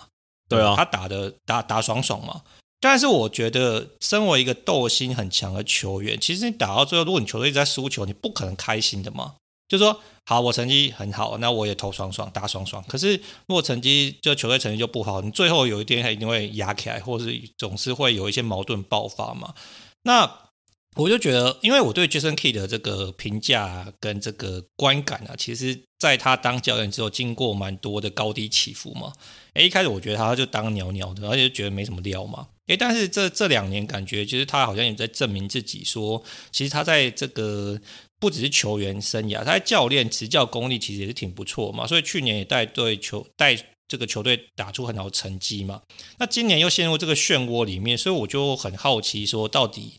对啊，他打的打打爽爽嘛。但是我觉得，身为一个斗心很强的球员，其实你打到最后，如果你球队一直在输球，你不可能开心的嘛。就说，好，我成绩很好，那我也投爽爽打爽爽。可是如果成绩就球队成绩就不好，你最后有一天他一定会压起来，或是总是会有一些矛盾爆发嘛。那我就觉得，因为我对 Jason Key 的这个评价跟这个观感啊，其实在他当教练之后，经过蛮多的高低起伏嘛。诶，一开始我觉得他就当鸟鸟的，而且就觉得没什么料嘛。诶，但是这这两年感觉，其实他好像也在证明自己，说其实他在这个不只是球员生涯，他在教练执教功力其实也是挺不错嘛。所以去年也带队球带这个球队打出很好的成绩嘛。那今年又陷入这个漩涡里面，所以我就很好奇说，到底。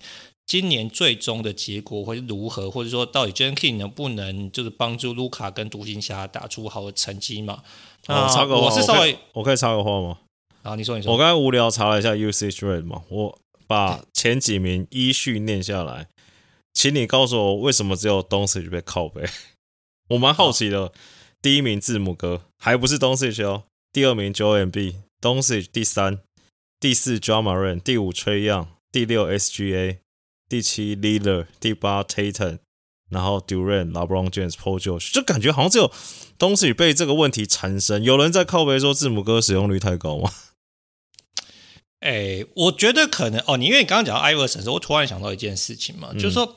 今年最终的结果会是如何，或者说到底 Jason Kidd 能不能就是帮助卢卡跟独行侠打出好的成绩嘛？啊，插个话，我是稍微我可，我可以插个话吗？啊，你说你说，我刚才无聊查了一下 usage rate 嘛，我把前几名依序念下来，请你告诉我为什么只有 Doncic 被靠背？*laughs* 我蛮好奇的。啊、第一名字母哥还不是 Doncic 哦，第二名 Joel Embiid，Doncic 第三，第四 Ja Morant，第五 Trae Young，第六 SGA。第七 Lillard，第八 Tatum，然后 Durant、LeBron James、Paul George，就感觉好像只有东西被这个问题缠身。有人在靠背说字母哥使用率太高吗？哎、欸，我觉得可能哦。你因为你刚刚讲到 Iverson 的时候，我突然想到一件事情嘛，嗯、就是说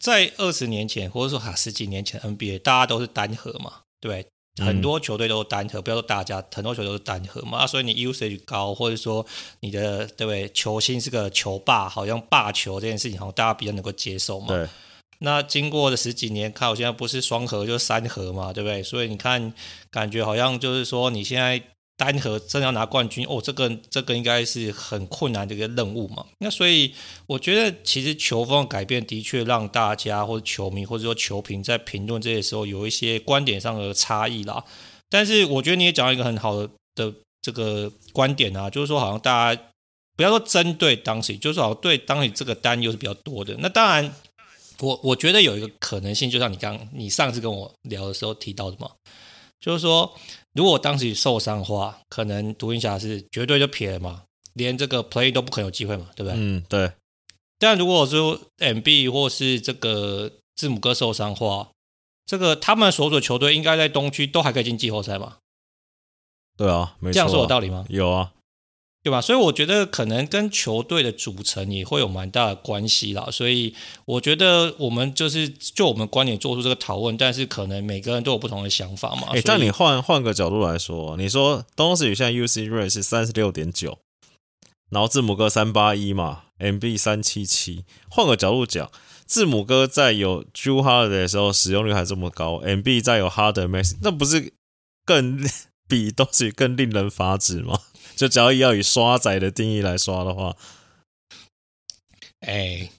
在二十年前或者说哈十几年前 NBA 大家都是单核嘛，对。很多球队都是单核，不要说大家，很多球队都是单核嘛，所以你 usage 高，或者说你的对不对？球星是个球霸，好像霸球这件事情，好像大家比较能够接受嘛。对。那经过了十几年，看我现在不是双核就是三核嘛，对不对？所以你看，感觉好像就是说你现在。单核真的要拿冠军哦，这个这个应该是很困难的一个任务嘛。那所以我觉得，其实球风改变的确让大家或者球迷或者说球评在评论这些时候有一些观点上的差异啦。但是我觉得你也讲了一个很好的的这个观点啊，就是说好像大家不要说针对当时，就是好像对当时这个担忧是比较多的。那当然，我我觉得有一个可能性，就像你刚你上次跟我聊的时候提到的嘛，就是说。如果当时受伤的话，可能独行侠是绝对就撇了嘛，连这个 play 都不可能有机会嘛，对不对？嗯，对。但如果说 MB 或是这个字母哥受伤的话，这个他们所属的球队应该在东区都还可以进季后赛嘛？对啊，没错啊，这样说有道理吗？有啊。对吧？所以我觉得可能跟球队的组成也会有蛮大的关系啦。所以我觉得我们就是就我们观点做出这个讨论，但是可能每个人都有不同的想法嘛。哎，但你换换个角度来说，你说东西宇现在 UC rate 是三十六点九，然后字母哥三八一嘛，MB 三七七。换个角度讲，字母哥在有 Jrue Holiday 的时候使用率还这么高，MB 在有 Harden、Maxey，那不是更 *laughs* 比东西更令人发指吗？就只要要以刷仔的定义来刷的话，哎、欸，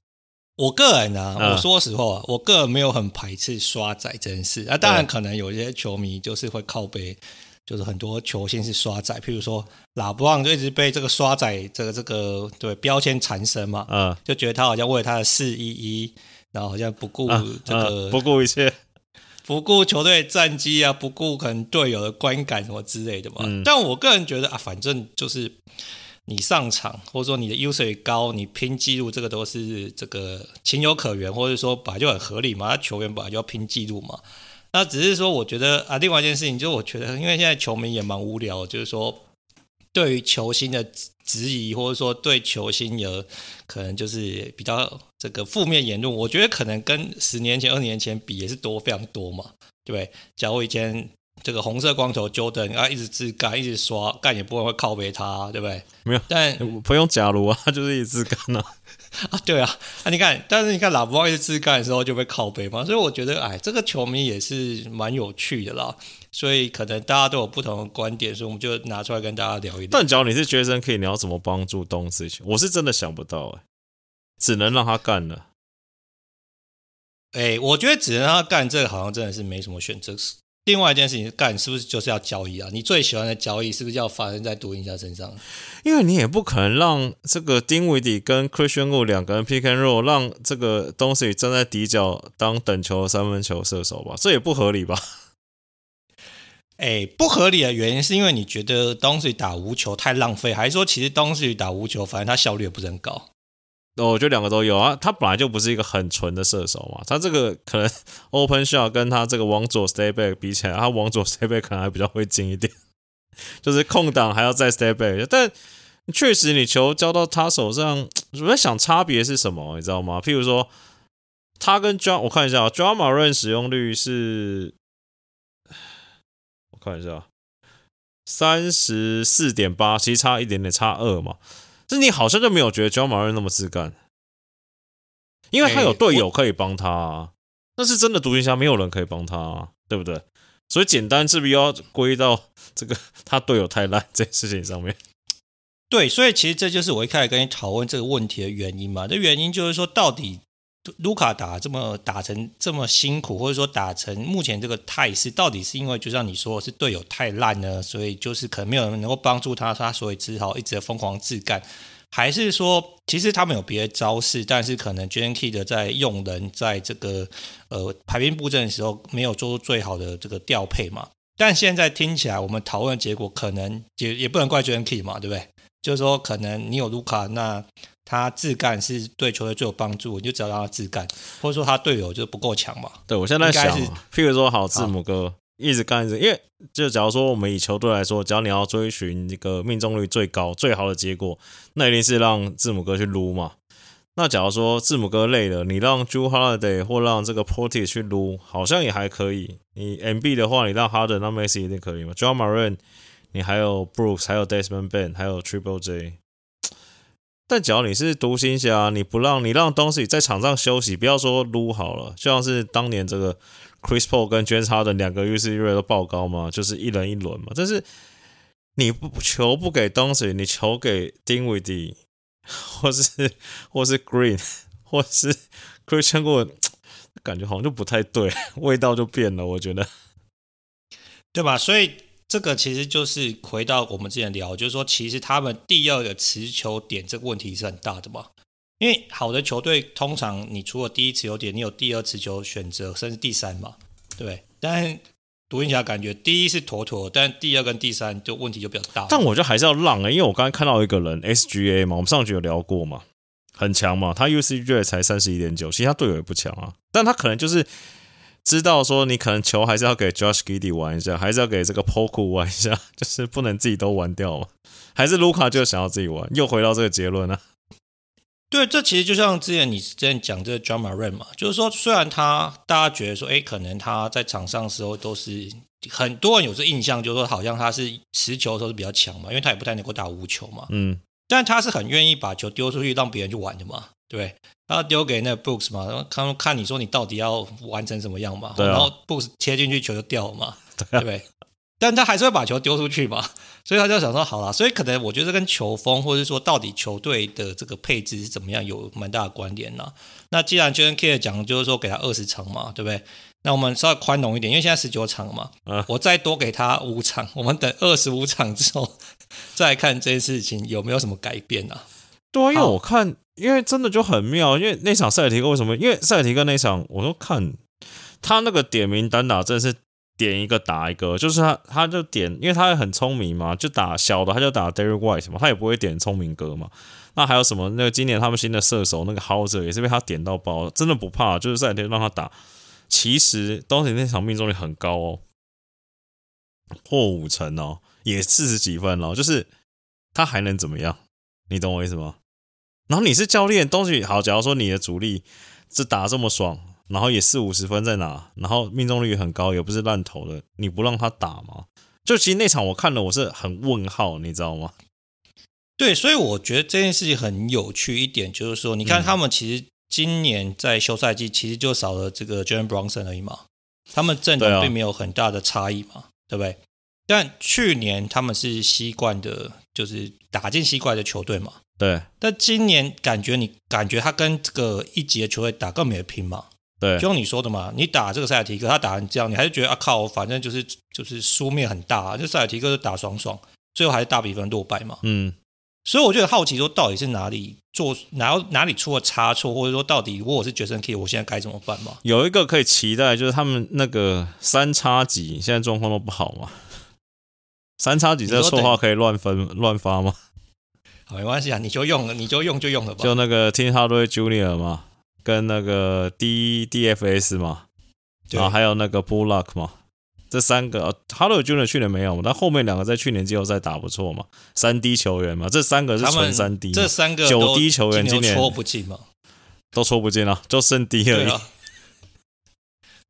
我个人呢、啊，嗯、我说实话，我个人没有很排斥刷仔这件事。啊，当然可能有些球迷就是会靠背，就是很多球星是刷仔，譬如说拉布朗就一直被这个刷仔这个这个对标签缠身嘛，嗯，就觉得他好像为了他的四一一，然后好像不顾这个、不顾一切。不顾球队战绩啊，不顾可能队友的观感什么之类的嘛。嗯、但我个人觉得啊，反正就是你上场或者说你的 usage 高，你拼记录，这个都是这个情有可原，或者说本来就很合理嘛。他球员本来就要拼记录嘛。那只是说，我觉得啊，另外一件事情就是，我觉得因为现在球迷也蛮无聊，就是说对于球星的质疑，或者说对球星有可能就是比较。这个负面言论，我觉得可能跟十年前、二十年前比也是多非常多嘛，对不对？假如以前这个红色光头 Jordan 啊，一直自干，一直刷干，也不会会靠背他，对不对？没有，但不用假如啊，他就是一直自干啊。*laughs* 啊，对啊，啊，你看，但是你看老布一直自干的时候就被靠北嘛，所以我觉得，哎，这个球迷也是蛮有趣的啦。所以可能大家都有不同的观点，所以我们就拿出来跟大家聊一聊。但假如你是学生，可以你要怎么帮助东契？我是真的想不到哎、欸。只能让他干了。哎、欸，我觉得只能让他干，这个好像真的是没什么选择。另外一件事情干，是不是就是要交易啊？你最喜欢的交易是不是要发生在独行侠身上？因为你也不可能让这个丁威迪跟 Christian Wood 两个人 pick and roll，让这个东西站在底角当等球三分球射手吧？这也不合理吧？*laughs* 哎、欸，不合理的原因是因为你觉得东西打无球太浪费，还是说其实东西打无球，反正他效率也不是很高？哦，我觉得两个都有啊。他本来就不是一个很纯的射手嘛，他这个可能 *laughs* open shot 跟他这个往左 stay back 比起来，他往左 *laughs* stay back 可能还比较会进一点，*laughs* 就是空档还要再 stay back。但确实你球交到他手上，我在想差别是什么，你知道吗？譬如说，他跟 Ja，我看一下，Ja Morant 使用率是，我看一下，三十四点八，其实差一点点，差二嘛。这你好像就没有觉得 Ja Morant 那么自干，因为他有队友可以帮他啊。那是真的独行侠，没有人可以帮他啊，对不对？所以简单是不是要归到这个他队友太烂这件事情上面？对，所以其实这就是我一开始跟你讨论这个问题的原因嘛。这原因就是说，到底卢卡打这么打成这么辛苦，或者说打成目前这个态势，到底是因为就像你说是队友太烂呢？所以就是可能没有人能够帮助他，他所以只好一直疯狂自干。还是说，其实他们有别的招式，但是可能 Jason Kidd 在用人在这个呃排兵布阵的时候没有做出最好的这个调配嘛？但现在听起来，我们讨论的结果可能也也不能怪 jnk 嘛，对不对？就是说，可能你有卢卡，那他自干是对球队最有帮助，你就只要让他自干，或者说他队友就不够强嘛？对，我现在在想，譬如说，好字母哥。一直干着，因为就假如说我们以球队来说，只要你要追寻这个命中率最高、最好的结果，那一定是让字母哥去撸嘛。那假如说字母哥累了，你让 Jrue Holiday 或让这个 Portis 去撸，好像也还可以。你 MB 的话，你让 Harden、让 Messi 一定可以嘛。Ja Morant 你还有 Brooks，还有 Desmond Bane，还有 Triple J。但只要你是独行侠，你不让你让东西在场上休息，不要说撸好了，就像是当年这个。Chris Paul 跟 James Harden 两个 usage rate 都爆高嘛，就是一人一轮嘛。但是你不球不给东西你球给 Dinwiddie，或是或是 Green，或是 Christian 问感觉好像就不太对，味道就变了。我觉得，对吧？所以这个其实就是回到我们之前聊，就是说，其实他们第二个持球点这个问题是很大的嘛。因为好的球队通常，你除了第一持球点，你有第二持球选择，甚至第三嘛，对？但独行侠感觉第一是妥妥，但第二跟第三就问题就比较大。但我觉得还是要让啊、因为我刚才看到一个人 SGA 嘛，我们上局有聊过嘛，很强嘛，他 UCJ 才三十一点九，其实他队友也不强啊，但他可能就是知道说你可能球还是要给 Josh Giddey 玩一下，还是要给这个 Poku 玩一下，*laughs* 就是不能自己都玩掉嘛，还是卢卡就想要自己玩，又回到这个结论了。对，这其实就像之前你之前讲这个 Ja Morant 嘛，就是说虽然他大家觉得说，哎，可能他在场上的时候都是很多人有这印象，就是说好像他是持球的时候是比较强嘛，因为他也不太能够打无球嘛，嗯，但他是很愿意把球丢出去让别人去玩的嘛，对，他丢给那个 Brooks 嘛，然后看看你说你到底要完成什么样嘛，对啊，然后 Brooks 切进去球就掉了嘛，对啊，对不对？但他还是会把球丢出去嘛，所以他就想说好了，所以可能我觉得跟球风，或者说到底球队的这个配置是怎么样，有蛮大的关联呢。那既然 Jason Kidd 讲就是说给他二十场嘛，对不对？那我们稍微宽容一点，因为现在十九场嘛，嗯，我再多给他五场，*laughs* 我们等二十五场之后 *laughs* 再来看这件事情有没有什么改变呢？对啊，因为我看，因为真的就很妙，因为那场塞尔提克为什么？因为塞尔提克那场，我都看他那个点名单打真的是。点一个打一个，就是他，他就点，因为他很聪明嘛，就打小的，他就打 Derrick White 嘛，他也不会点聪明哥嘛。那还有什么？那个今年他们新的射手那个 Hauser 也是被他点到爆，真的不怕，就是赛天让他打。其实当时那场命中率很高哦，破五成哦，也四十几分哦，就是他还能怎么样？你懂我意思吗？然后你是教练，东西好，假如说你的主力这打这么爽。然后也四五十分在哪？然后命中率很高，也不是烂投的，你不让他打吗？就其实那场我看了，我是很问号，你知道吗？对，所以我觉得这件事情很有趣一点，就是说，你看他们其实今年在休赛季其实就少了这个 Jalen Brunson 而已嘛，他们阵容并没有很大的差异嘛，对不对？但去年他们是西冠的，就是打进西冠的球队嘛，对。但今年感觉你感觉他跟这个一级的球队打更没得拼嘛？对，就像你说的嘛，你打这个塞尔提克，他打成这样，你还是觉得啊靠，反正就是就是输面很大啊，就塞尔提克是打爽爽，最后还是大比分落败嘛。嗯，所以我觉得好奇说，到底是哪里做哪哪里出了差错，或者说到底如果我是决胜 K，我现在该怎么办嘛？有一个可以期待，就是他们那个三叉戟现在状况都不好嘛。三叉戟这个绰号可以乱分乱发吗？好，没关系啊，你就用，你就用就用了吧。就那个 Tim Hardaway Junior 嘛。跟那个 D D F S 嘛，然后还有那个 Bullock 嘛，这三个，Howard Junior 去年没有，但后面两个在去年季后赛打不错嘛，三 D 球员嘛，这三个是纯三 D，这三个九 D 球员今年戳不进嘛，都戳不进了，就剩 D 而已。对啊，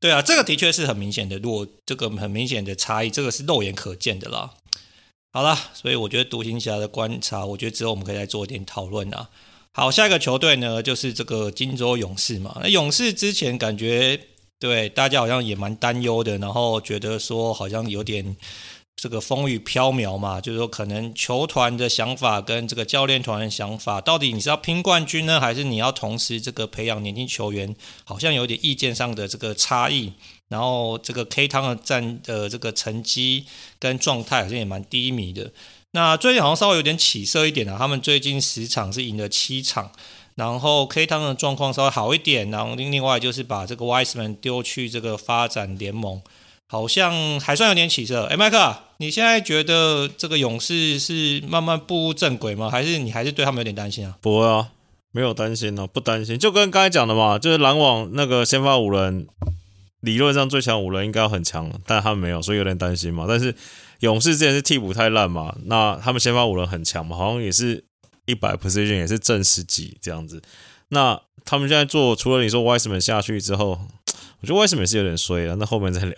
对啊，这个的确是很明显的，如果这个很明显的差异，这个是肉眼可见的啦。好了，所以我觉得独行侠的观察，我觉得之后我们可以再做一点讨论啊。好，下一个球队呢，就是这个金州勇士嘛。那勇士之前感觉对大家好像也蛮担忧的，然后觉得说好像有点这个风雨飘渺嘛，就是说可能球团的想法跟这个教练团的想法，到底你是要拼冠军呢，还是你要同时这个培养年轻球员，好像有点意见上的这个差异。然后这个 K 汤的战的这个成绩跟状态好像也蛮低迷的。那最近好像稍微有点起色一点啊，他们最近十场是赢了七场，然后 K 汤的状况稍微好一点。然后另另外就是把这个 Wiseman 丢去这个发展联盟，好像还算有点起色。哎，麦克，你现在觉得这个勇士是慢慢步入正轨吗？还是你还是对他们有点担心啊？不会啊，没有担心哦，不担心。就跟刚才讲的嘛，就是篮网那个先发五人。理论上最强五人应该很强，但他们没有，所以有点担心嘛。但是勇士之前是替补太烂嘛，那他们先发五人很强嘛，好像也是一百 position 也是正十几这样子。那他们现在做，除了你说 Wiseman 下去之后，我觉得 Wiseman 是有点衰了，那后面再聊。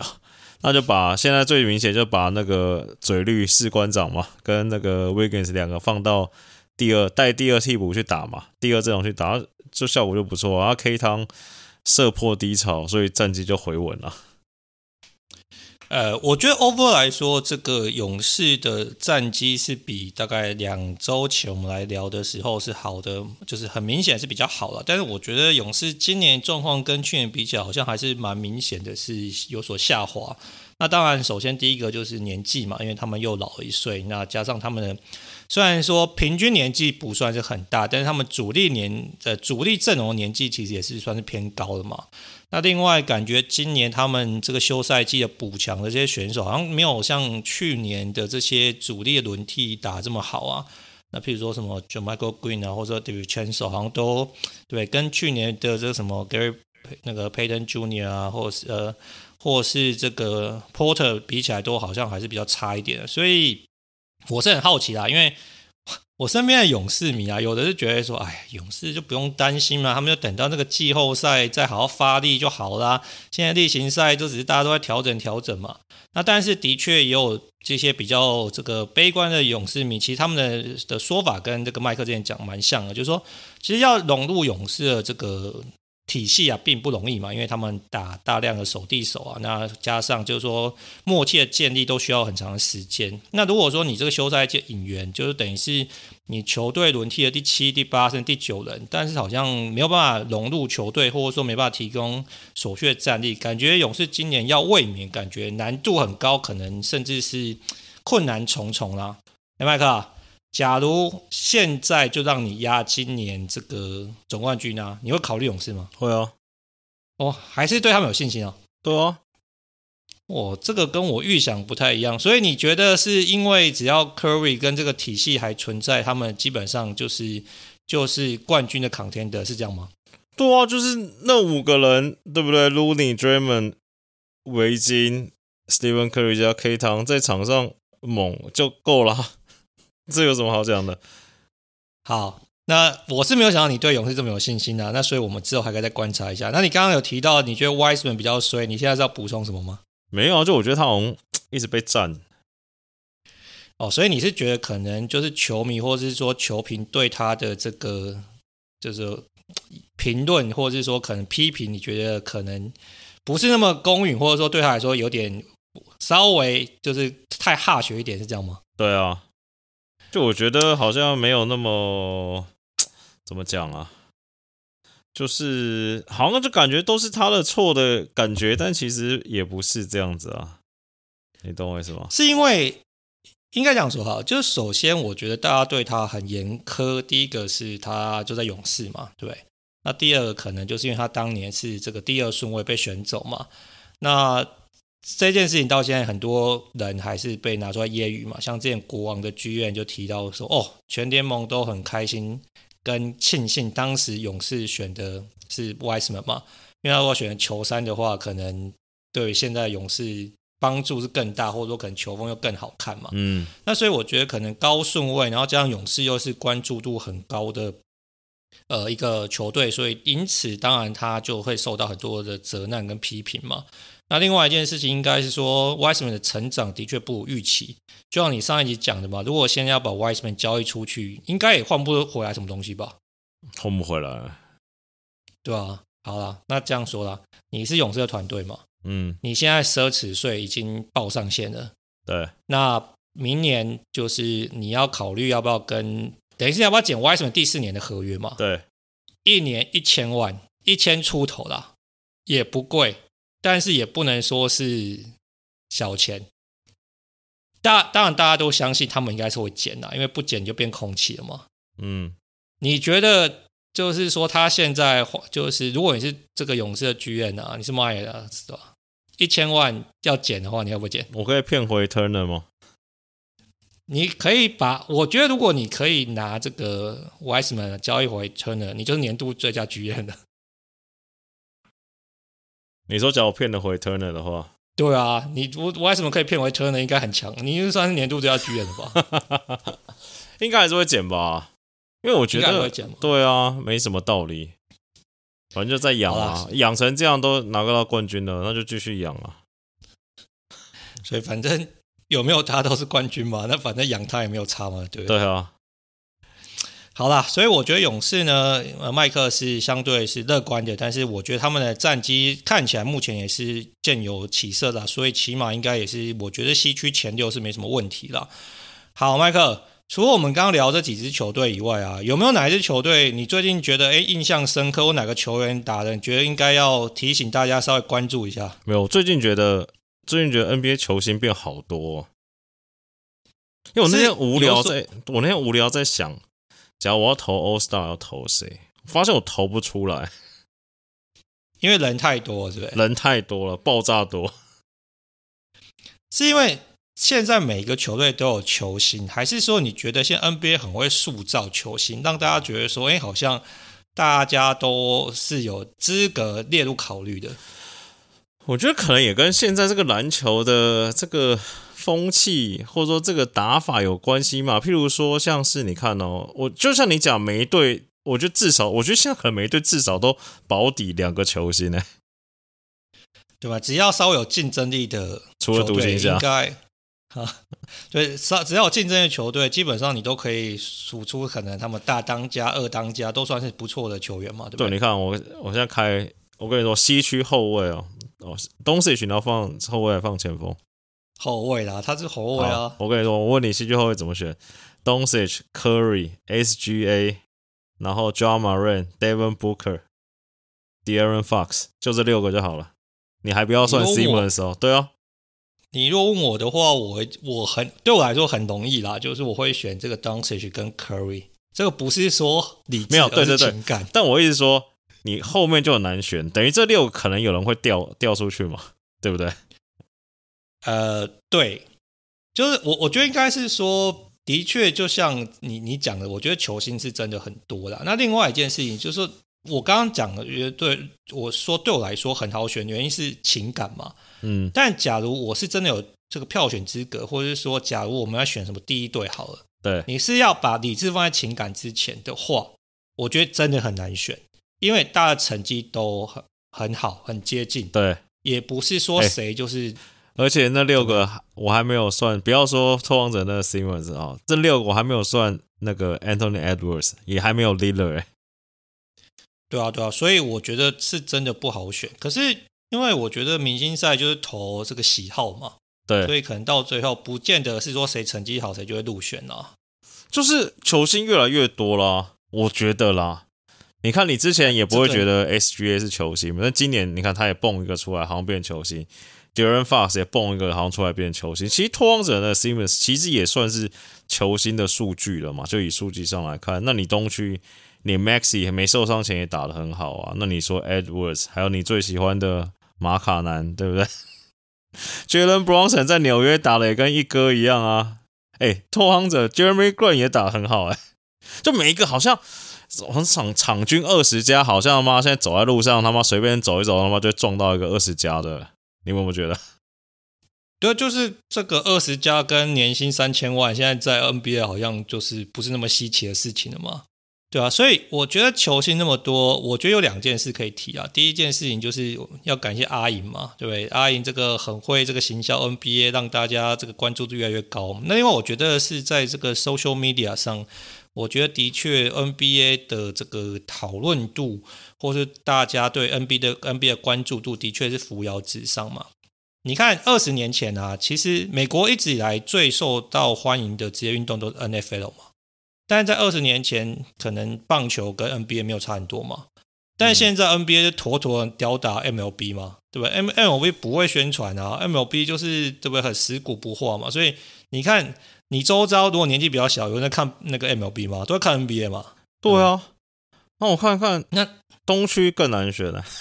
那就把现在最明显就把那个嘴绿士官长嘛，跟那个 Wiggins 两个放到第二带第二替补去打嘛，第二阵容去打，就效果就不错啊。K 汤。射破低潮，所以战绩就回稳了。呃，我觉得 over 来说，这个勇士的战绩是比大概两周前我们来聊的时候是好的，就是很明显是比较好了。但是我觉得勇士今年状况跟去年比起来，好像还是蛮明显的是有所下滑。那当然，首先第一个就是年纪嘛，因为他们又老了一岁，那加上他们的。虽然说平均年纪不算是很大，但是他们主力年的主力阵容年纪其实也是算是偏高的嘛。那另外感觉今年他们这个休赛季的补强的这些选手，好像没有像去年的这些主力轮替打这么好啊。那譬如说什么 JaMychal Green 啊，或者说 DiVincenzo 好像都对，跟去年的这个什么 Gary 那个 Payton Jr. 啊，或是呃，或是这个 Porter 比起来，都好像还是比较差一点的，所以。我是很好奇啦，因为我身边的勇士迷啊，有的是觉得说，哎，勇士就不用担心嘛，他们就等到那个季后赛再好好发力就好啦。现在例行赛就只是大家都在调整调整嘛。那但是的确也有这些比较这个悲观的勇士迷，其实他们的的说法跟这个麦克之前讲蛮像的，就是说，其实要融入勇士的这个。体系啊，并不容易嘛，因为他们打大量的守地手啊，那加上就是说默契的建立都需要很长的时间。那如果说你这个休赛季引援，就是等于是你球队轮替的第七、第八甚至第九人，但是好像没有办法融入球队，或者说没办法提供所需的战力，感觉勇士今年要卫冕，感觉难度很高，可能甚至是困难重重啦。哎，麦克。假如现在就让你压今年这个总冠军啊，你会考虑勇士吗？会啊，哦，还是对他们有信心啊？对啊，哦，这个跟我预想不太一样，所以你觉得是因为只要 Curry 跟这个体系还存在，他们基本上就是就是冠军的 contender 是这样吗？对啊，就是那五个人，对不对？Looney、Draymond、维金、Stephen Curry 加 K 汤在场上猛就够了。*laughs* 这有什么好讲的？好，那我是没有想到你对勇士这么有信心啊。那所以我们之后还可以再观察一下。那你刚刚有提到你觉得 Wiseman 比较衰，你现在是要补充什么吗？没有啊，就我觉得他好像 *tsk* 一直被占。哦，所以你是觉得可能就是球迷或者是说球评对他的这个就是 *tsk* 评论，或者是说可能批评，你觉得可能不是那么公允，或者说对他来说有点稍微就是太 harsh 一点，是这样吗？对啊。就我觉得好像没有那么怎么讲啊，就是好像就感觉都是他的错的感觉，但其实也不是这样子啊，你懂我意思吗？是因为应该这样说哈，就是首先我觉得大家对他很严苛，第一个是他就在勇士嘛，对不对？那第二个可能就是因为他当年是这个第二顺位被选走嘛，那。这件事情到现在，很多人还是被拿出来揶揄嘛。像之前国王的剧院就提到说，哦，全联盟都很开心跟庆幸，当时勇士选的是 Wiseman 嘛，因为他如果选球三的话，可能对现在勇士帮助是更大，或者说可能球风又更好看嘛。嗯，那所以我觉得可能高顺位，然后加上勇士又是关注度很高的呃一个球队，所以因此当然他就会受到很多的责难跟批评嘛。那另外一件事情应该是说，Wiseman 的成长的确不如预期，就像你上一集讲的嘛，如果现在要把 Wiseman 交易出去，应该也换不回来什么东西吧？换不回来，对啊。好啦，那这样说啦，你是勇士的团队嘛？嗯，你现在奢侈税已经报上限了。对，那明年就是你要考虑要不要跟，等于是要不要减 Wiseman 第四年的合约嘛？对，一年一千万，一千出头啦，也不贵，但是也不能说是小钱。大当然大家都相信他们应该是会减的，因为不减就变空气了嘛。嗯，你觉得？就是说，他现在就是，如果你是这个勇士的剧院啊，你是卖的，是吧？一千万要减的话，你要不减？我可以骗回 Turner 吗？你可以把，我觉得如果你可以拿这个 Wiseman 交易回 Turner，你就是年度最佳剧院的。你说，假如骗得回 Turner 的话，对啊，你我 Wiseman 可以骗回 Turner，应该很强，你就算是年度最佳 GM 的吧？*laughs* 应该还是会减吧。因为我觉得，对啊，没什么道理，反正就在养啊，养成这样都拿不到冠军了，那就继续养啊。所以反正有没有他都是冠军嘛，那反正养他也没有差嘛，对不对？对啊。好啦，所以我觉得勇士呢，呃，麦克是相对是乐观的，但是我觉得他们的战绩看起来目前也是渐有起色的，所以起码应该也是，我觉得西区前六是没什么问题了。好，麦克。除了我们刚刚聊这几支球队以外啊，有没有哪一支球队你最近觉得诶印象深刻，或哪个球员打的，你觉得应该要提醒大家稍微关注一下？没有，最近觉得最近觉得 NBA 球星变好多哦，因为我那天无聊在，我那天无聊在想，假如我要投 All Star 要投谁？我发现我投不出来，因为人太多了，是不是？人太多了，爆炸多，是因为。现在每个球队都有球星，还是说你觉得现在 NBA 很会塑造球星，让大家觉得说，哎，好像大家都是有资格列入考虑的？我觉得可能也跟现在这个篮球的这个风气，或者说这个打法有关系嘛。譬如说，像是你看哦，我就像你讲，每一队，我觉得至少，我觉得现在可能每一队至少都保底两个球星呢，对吧？只要稍微有竞争力的，除了独行侠，应该。*laughs* 啊，对，只只要有竞争的球队，基本上你都可以数出可能他们大当家、二当家都算是不错的球员嘛，对不对？对，你看我，我现在开，我跟你说，西区后卫哦，哦，东西选要放后卫还放前锋？后卫啦，他是后卫啊。我跟你说，我问你，戏剧后卫怎么选？Doncic、Curry、SGA，然后 Ja Morant、Devin Booker、De'Aaron Fox，就这六个就好了。你还不要算 Simmons 哦，对哦。你如果问我的话，我我很对我来说很容易啦，就是我会选这个 Doncic 跟 Curry，这个不是说你，没有对对对，但我意思说你后面就很难选，等于这六可能有人会掉掉出去嘛，对不对？呃，对，就是我我觉得应该是说，的确就像你你讲的，我觉得球星是真的很多啦。那另外一件事情就是说，我刚刚讲的，觉得对我说对我来说很好选，原因是情感嘛。嗯，但假如我是真的有这个票选资格，或者是说，假如我们要选什么第一队好了，对，你是要把理智放在情感之前的话，我觉得真的很难选，因为大家成绩都很很好，很接近，对，也不是说谁就是，欸、而且那六个我还没有算，不要说拓荒者那个 Simmons 啊，这六个我还没有算那个 Anthony Edwards，也还没有 Lillard，欸、对啊，对啊，所以我觉得是真的不好选，可是。因为我觉得明星赛就是投这个喜好嘛，对，所以可能到最后不见得是说谁成绩好谁就会入选啊，就是球星越来越多啦，我觉得啦。你看你之前也不会觉得 SGA 是球星，那今年你看他也蹦一个出来，好像变球星；De'Aaron Fox 也蹦一个，好像出来变球星。其实拓荒者的 Simmons 其实也算是球星的数据了嘛，就以数据上来看，那你东区你 Maxey 没受伤前也打得很好啊，那你说 Edwards 还有你最喜欢的。马卡南对不对？*laughs* Jalen Brunson 在纽约打的也跟一哥一样啊！哎，拓荒者 Jeremy Green 也打得很好哎，就每一个好像场场均二十加，好像他妈现在走在路上他妈随便走一走他妈就撞到一个二十加的，你有没有觉得？*laughs* 对，就是这个二十加跟年薪三千万，现在在 NBA 好像就是不是那么稀奇的事情了嘛。对啊，所以我觉得球星那么多，我觉得有两件事可以提啊。第一件事情就是要感谢阿银嘛，对不对？阿银这个很会这个行销 NBA，让大家这个关注度越来越高。那另外我觉得是在这个 social media 上，我觉得的确 NBA 的这个讨论度，或是大家对 NBA 的 NBA 的关注度，的确是扶摇直上嘛。你看二十年前啊，其实美国一直以来最受到欢迎的职业运动都是 NFL 嘛。但是在二十年前，可能棒球跟 NBA 没有差很多嘛。但是现在 NBA 就妥妥吊打 MLB 嘛，对不对？M MLB 不会宣传啊，MLB 就是对不对？很死骨不化嘛。所以你看，你周遭如果年纪比较小，有人在看那个 MLB 吗？都在看 NBA 吗。对啊。那我看看，那东区更难选了。*laughs*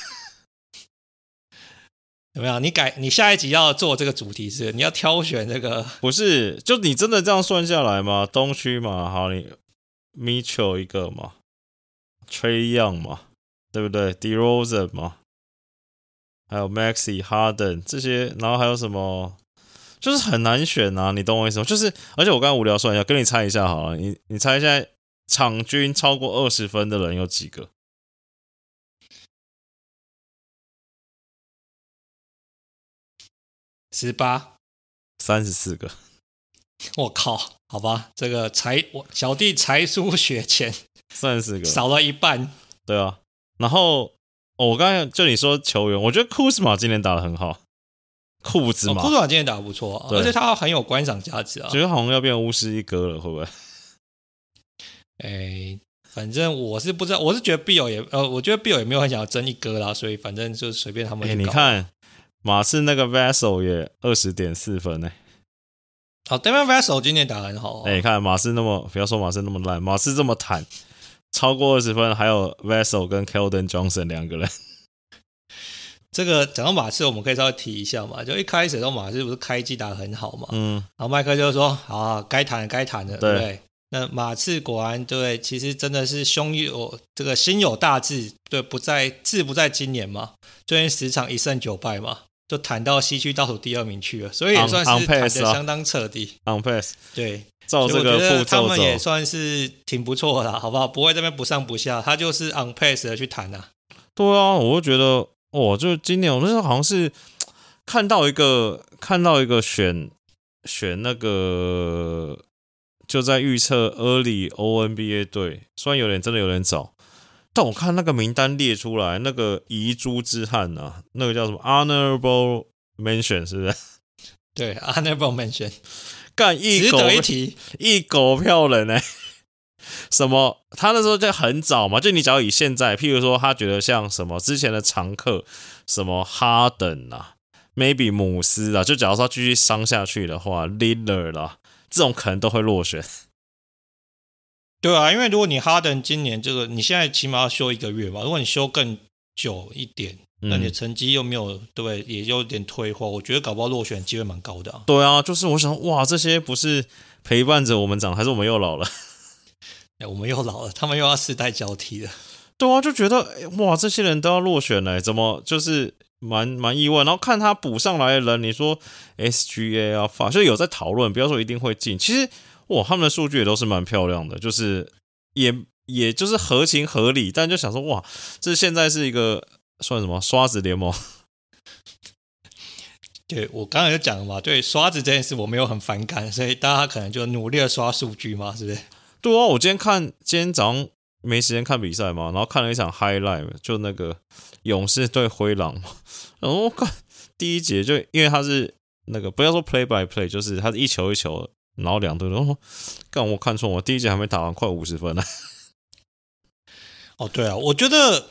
怎么样？你改，你下一集要做这个主题是？你要挑选这个？*laughs* 不是，就你真的这样算下来吗？东区嘛，好，你 Mitchell 一个嘛，Trae Young 嘛，对不对？DeRozan 嘛，还有 Maxey Harden 这些，然后还有什么？就是很难选啊！你懂我意思吗？就是，而且我刚刚无聊算一下，跟你猜一下好了，你你猜一下，场均超过二十分的人有几个？十八，三十四个，我靠，好吧，这个才我小弟才疏学浅，三十四个，少了一半。对啊，然后、哦、我刚才就你说球员，我觉得库斯马今天打的很好，库兹马，库兹马今天打得不错、啊，而且他很有观赏价值啊，觉得好像要变巫师一哥了，会不会？*laughs* 哎，反正我是不知道，我是觉得 Bill 也呃，我觉得 Bill 也没有很想要争一哥啦，所以反正就随便他们。哎，你看。马刺那个 Vassell 也二十点四分呢。好，Devin Vassell 今天打得很好。哎，看马刺那么，不要说马刺那么烂，马刺这么坦，超过二十分，还有 Vassell 跟 Keldon Johnson 两个人。这个讲到马刺，我们可以稍微提一下嘛。就一开始的时候，马刺不是开机打得很好嘛？嗯。然后麦克就说：“好，该谈的该谈的，对不对？”那马刺果然对，其实真的是胸有这个心有大志，对，不在志不在今年嘛。最近十场一胜九败嘛。就谈到西区倒数第二名去了，所以也算是谈的相当彻底。On pace，对，照这个步骤他们也算是挺不错的，好不好？不会这边不上不下，他就是 on pace 的去谈啊。对啊，我就觉得，哦，就今年我那时候好像是看到一个，看到一个选选那个，就在预测 early ONBA 队，虽然有点真的有点早。但我看那个名单列出来，那个遗珠之憾啊，那个叫什么 honorable mention 是不是？*laughs* 对，honorable mention，*laughs* 干一狗一提一狗票人呢、欸？什么？他那时候就很早嘛，就你只要以现在，譬如说他觉得像什么之前的常客，什么哈登啊，maybe 姆斯啊，就假如说继续伤下去的话，Lillard 啦，这种可能都会落选。对啊，因为如果你哈登今年这个，你现在起码要休一个月吧。如果你休更久一点，那你的成绩又没有，对？也有点退化。我觉得搞不好落选机会蛮高的啊。对啊，就是我想，哇，这些不是陪伴着我们长，还是我们又老了？哎，我们又老了，他们又要世代交替了。对啊，就觉得哇，这些人都要落选了，怎么就是蛮蛮意外。然后看他补上来的人，你说 SGA 啊，法就有在讨论，不要说一定会进，其实。哇，他们的数据也都是蛮漂亮的，就是也也就是合情合理，但就想说哇，这现在是一个算什么刷子联盟？*laughs* 对，我刚才就讲了嘛，对刷子这件事我没有很反感，所以大家可能就努力的刷数据嘛，是不是？对啊，我今天看今天早上没时间看比赛嘛，然后看了一场 highlight，就那个勇士对灰狼嘛，*laughs* 然后我看第一节就因为他是那个不要说 play by play，就是他是一球一球。然后两队都说：“干，我看错，我第一节还没打完，快五十分了。*laughs* ”哦，对啊，我觉得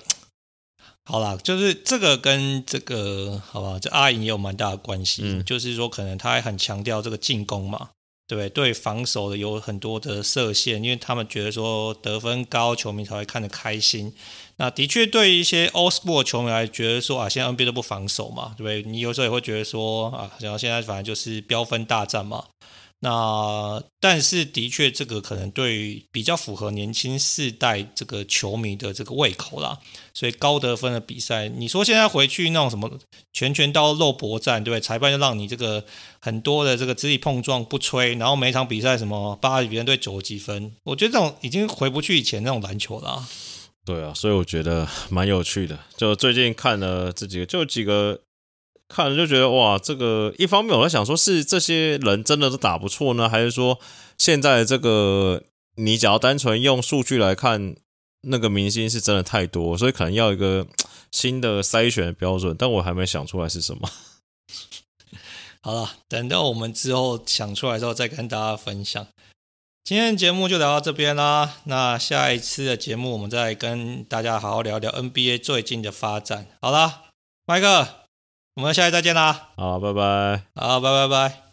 好啦，就是这个跟这个好吧，这阿银也有蛮大的关系。嗯，就是说可能他还很强调这个进攻嘛，对不对？防守的有很多的设限，因为他们觉得说得分高，球迷才会看得开心。那的确，对一些 old s p o r t 球迷来觉得说啊，现在 NBA 都不防守嘛，对不对？你有时候也会觉得说啊，然后现在反正就是飙分大战嘛。那但是的确，这个可能对比较符合年轻世代这个球迷的这个胃口啦。所以高得分的比赛，你说现在回去那种什么拳拳到肉搏战，对不对？裁判就让你这个很多的这个肢体碰撞不吹，然后每场比赛什么八十几分对九几分，我觉得这种已经回不去以前那种篮球了。对啊，所以我觉得蛮有趣的。就最近看了这几个，就几个。看了就觉得哇，这个一方面我在想说，是这些人真的都打不错呢，还是说现在这个你只要单纯用数据来看，那个明星是真的太多，所以可能要一个新的筛选的标准，但我还没想出来是什么。*laughs* 好了，等到我们之后想出来之后再跟大家分享。今天节目就聊到这边啦，那下一次的节目我们再跟大家好好聊聊 NBA 最近的发展。好了，麦克。我们下期再见啦！好，拜拜。好，拜拜拜。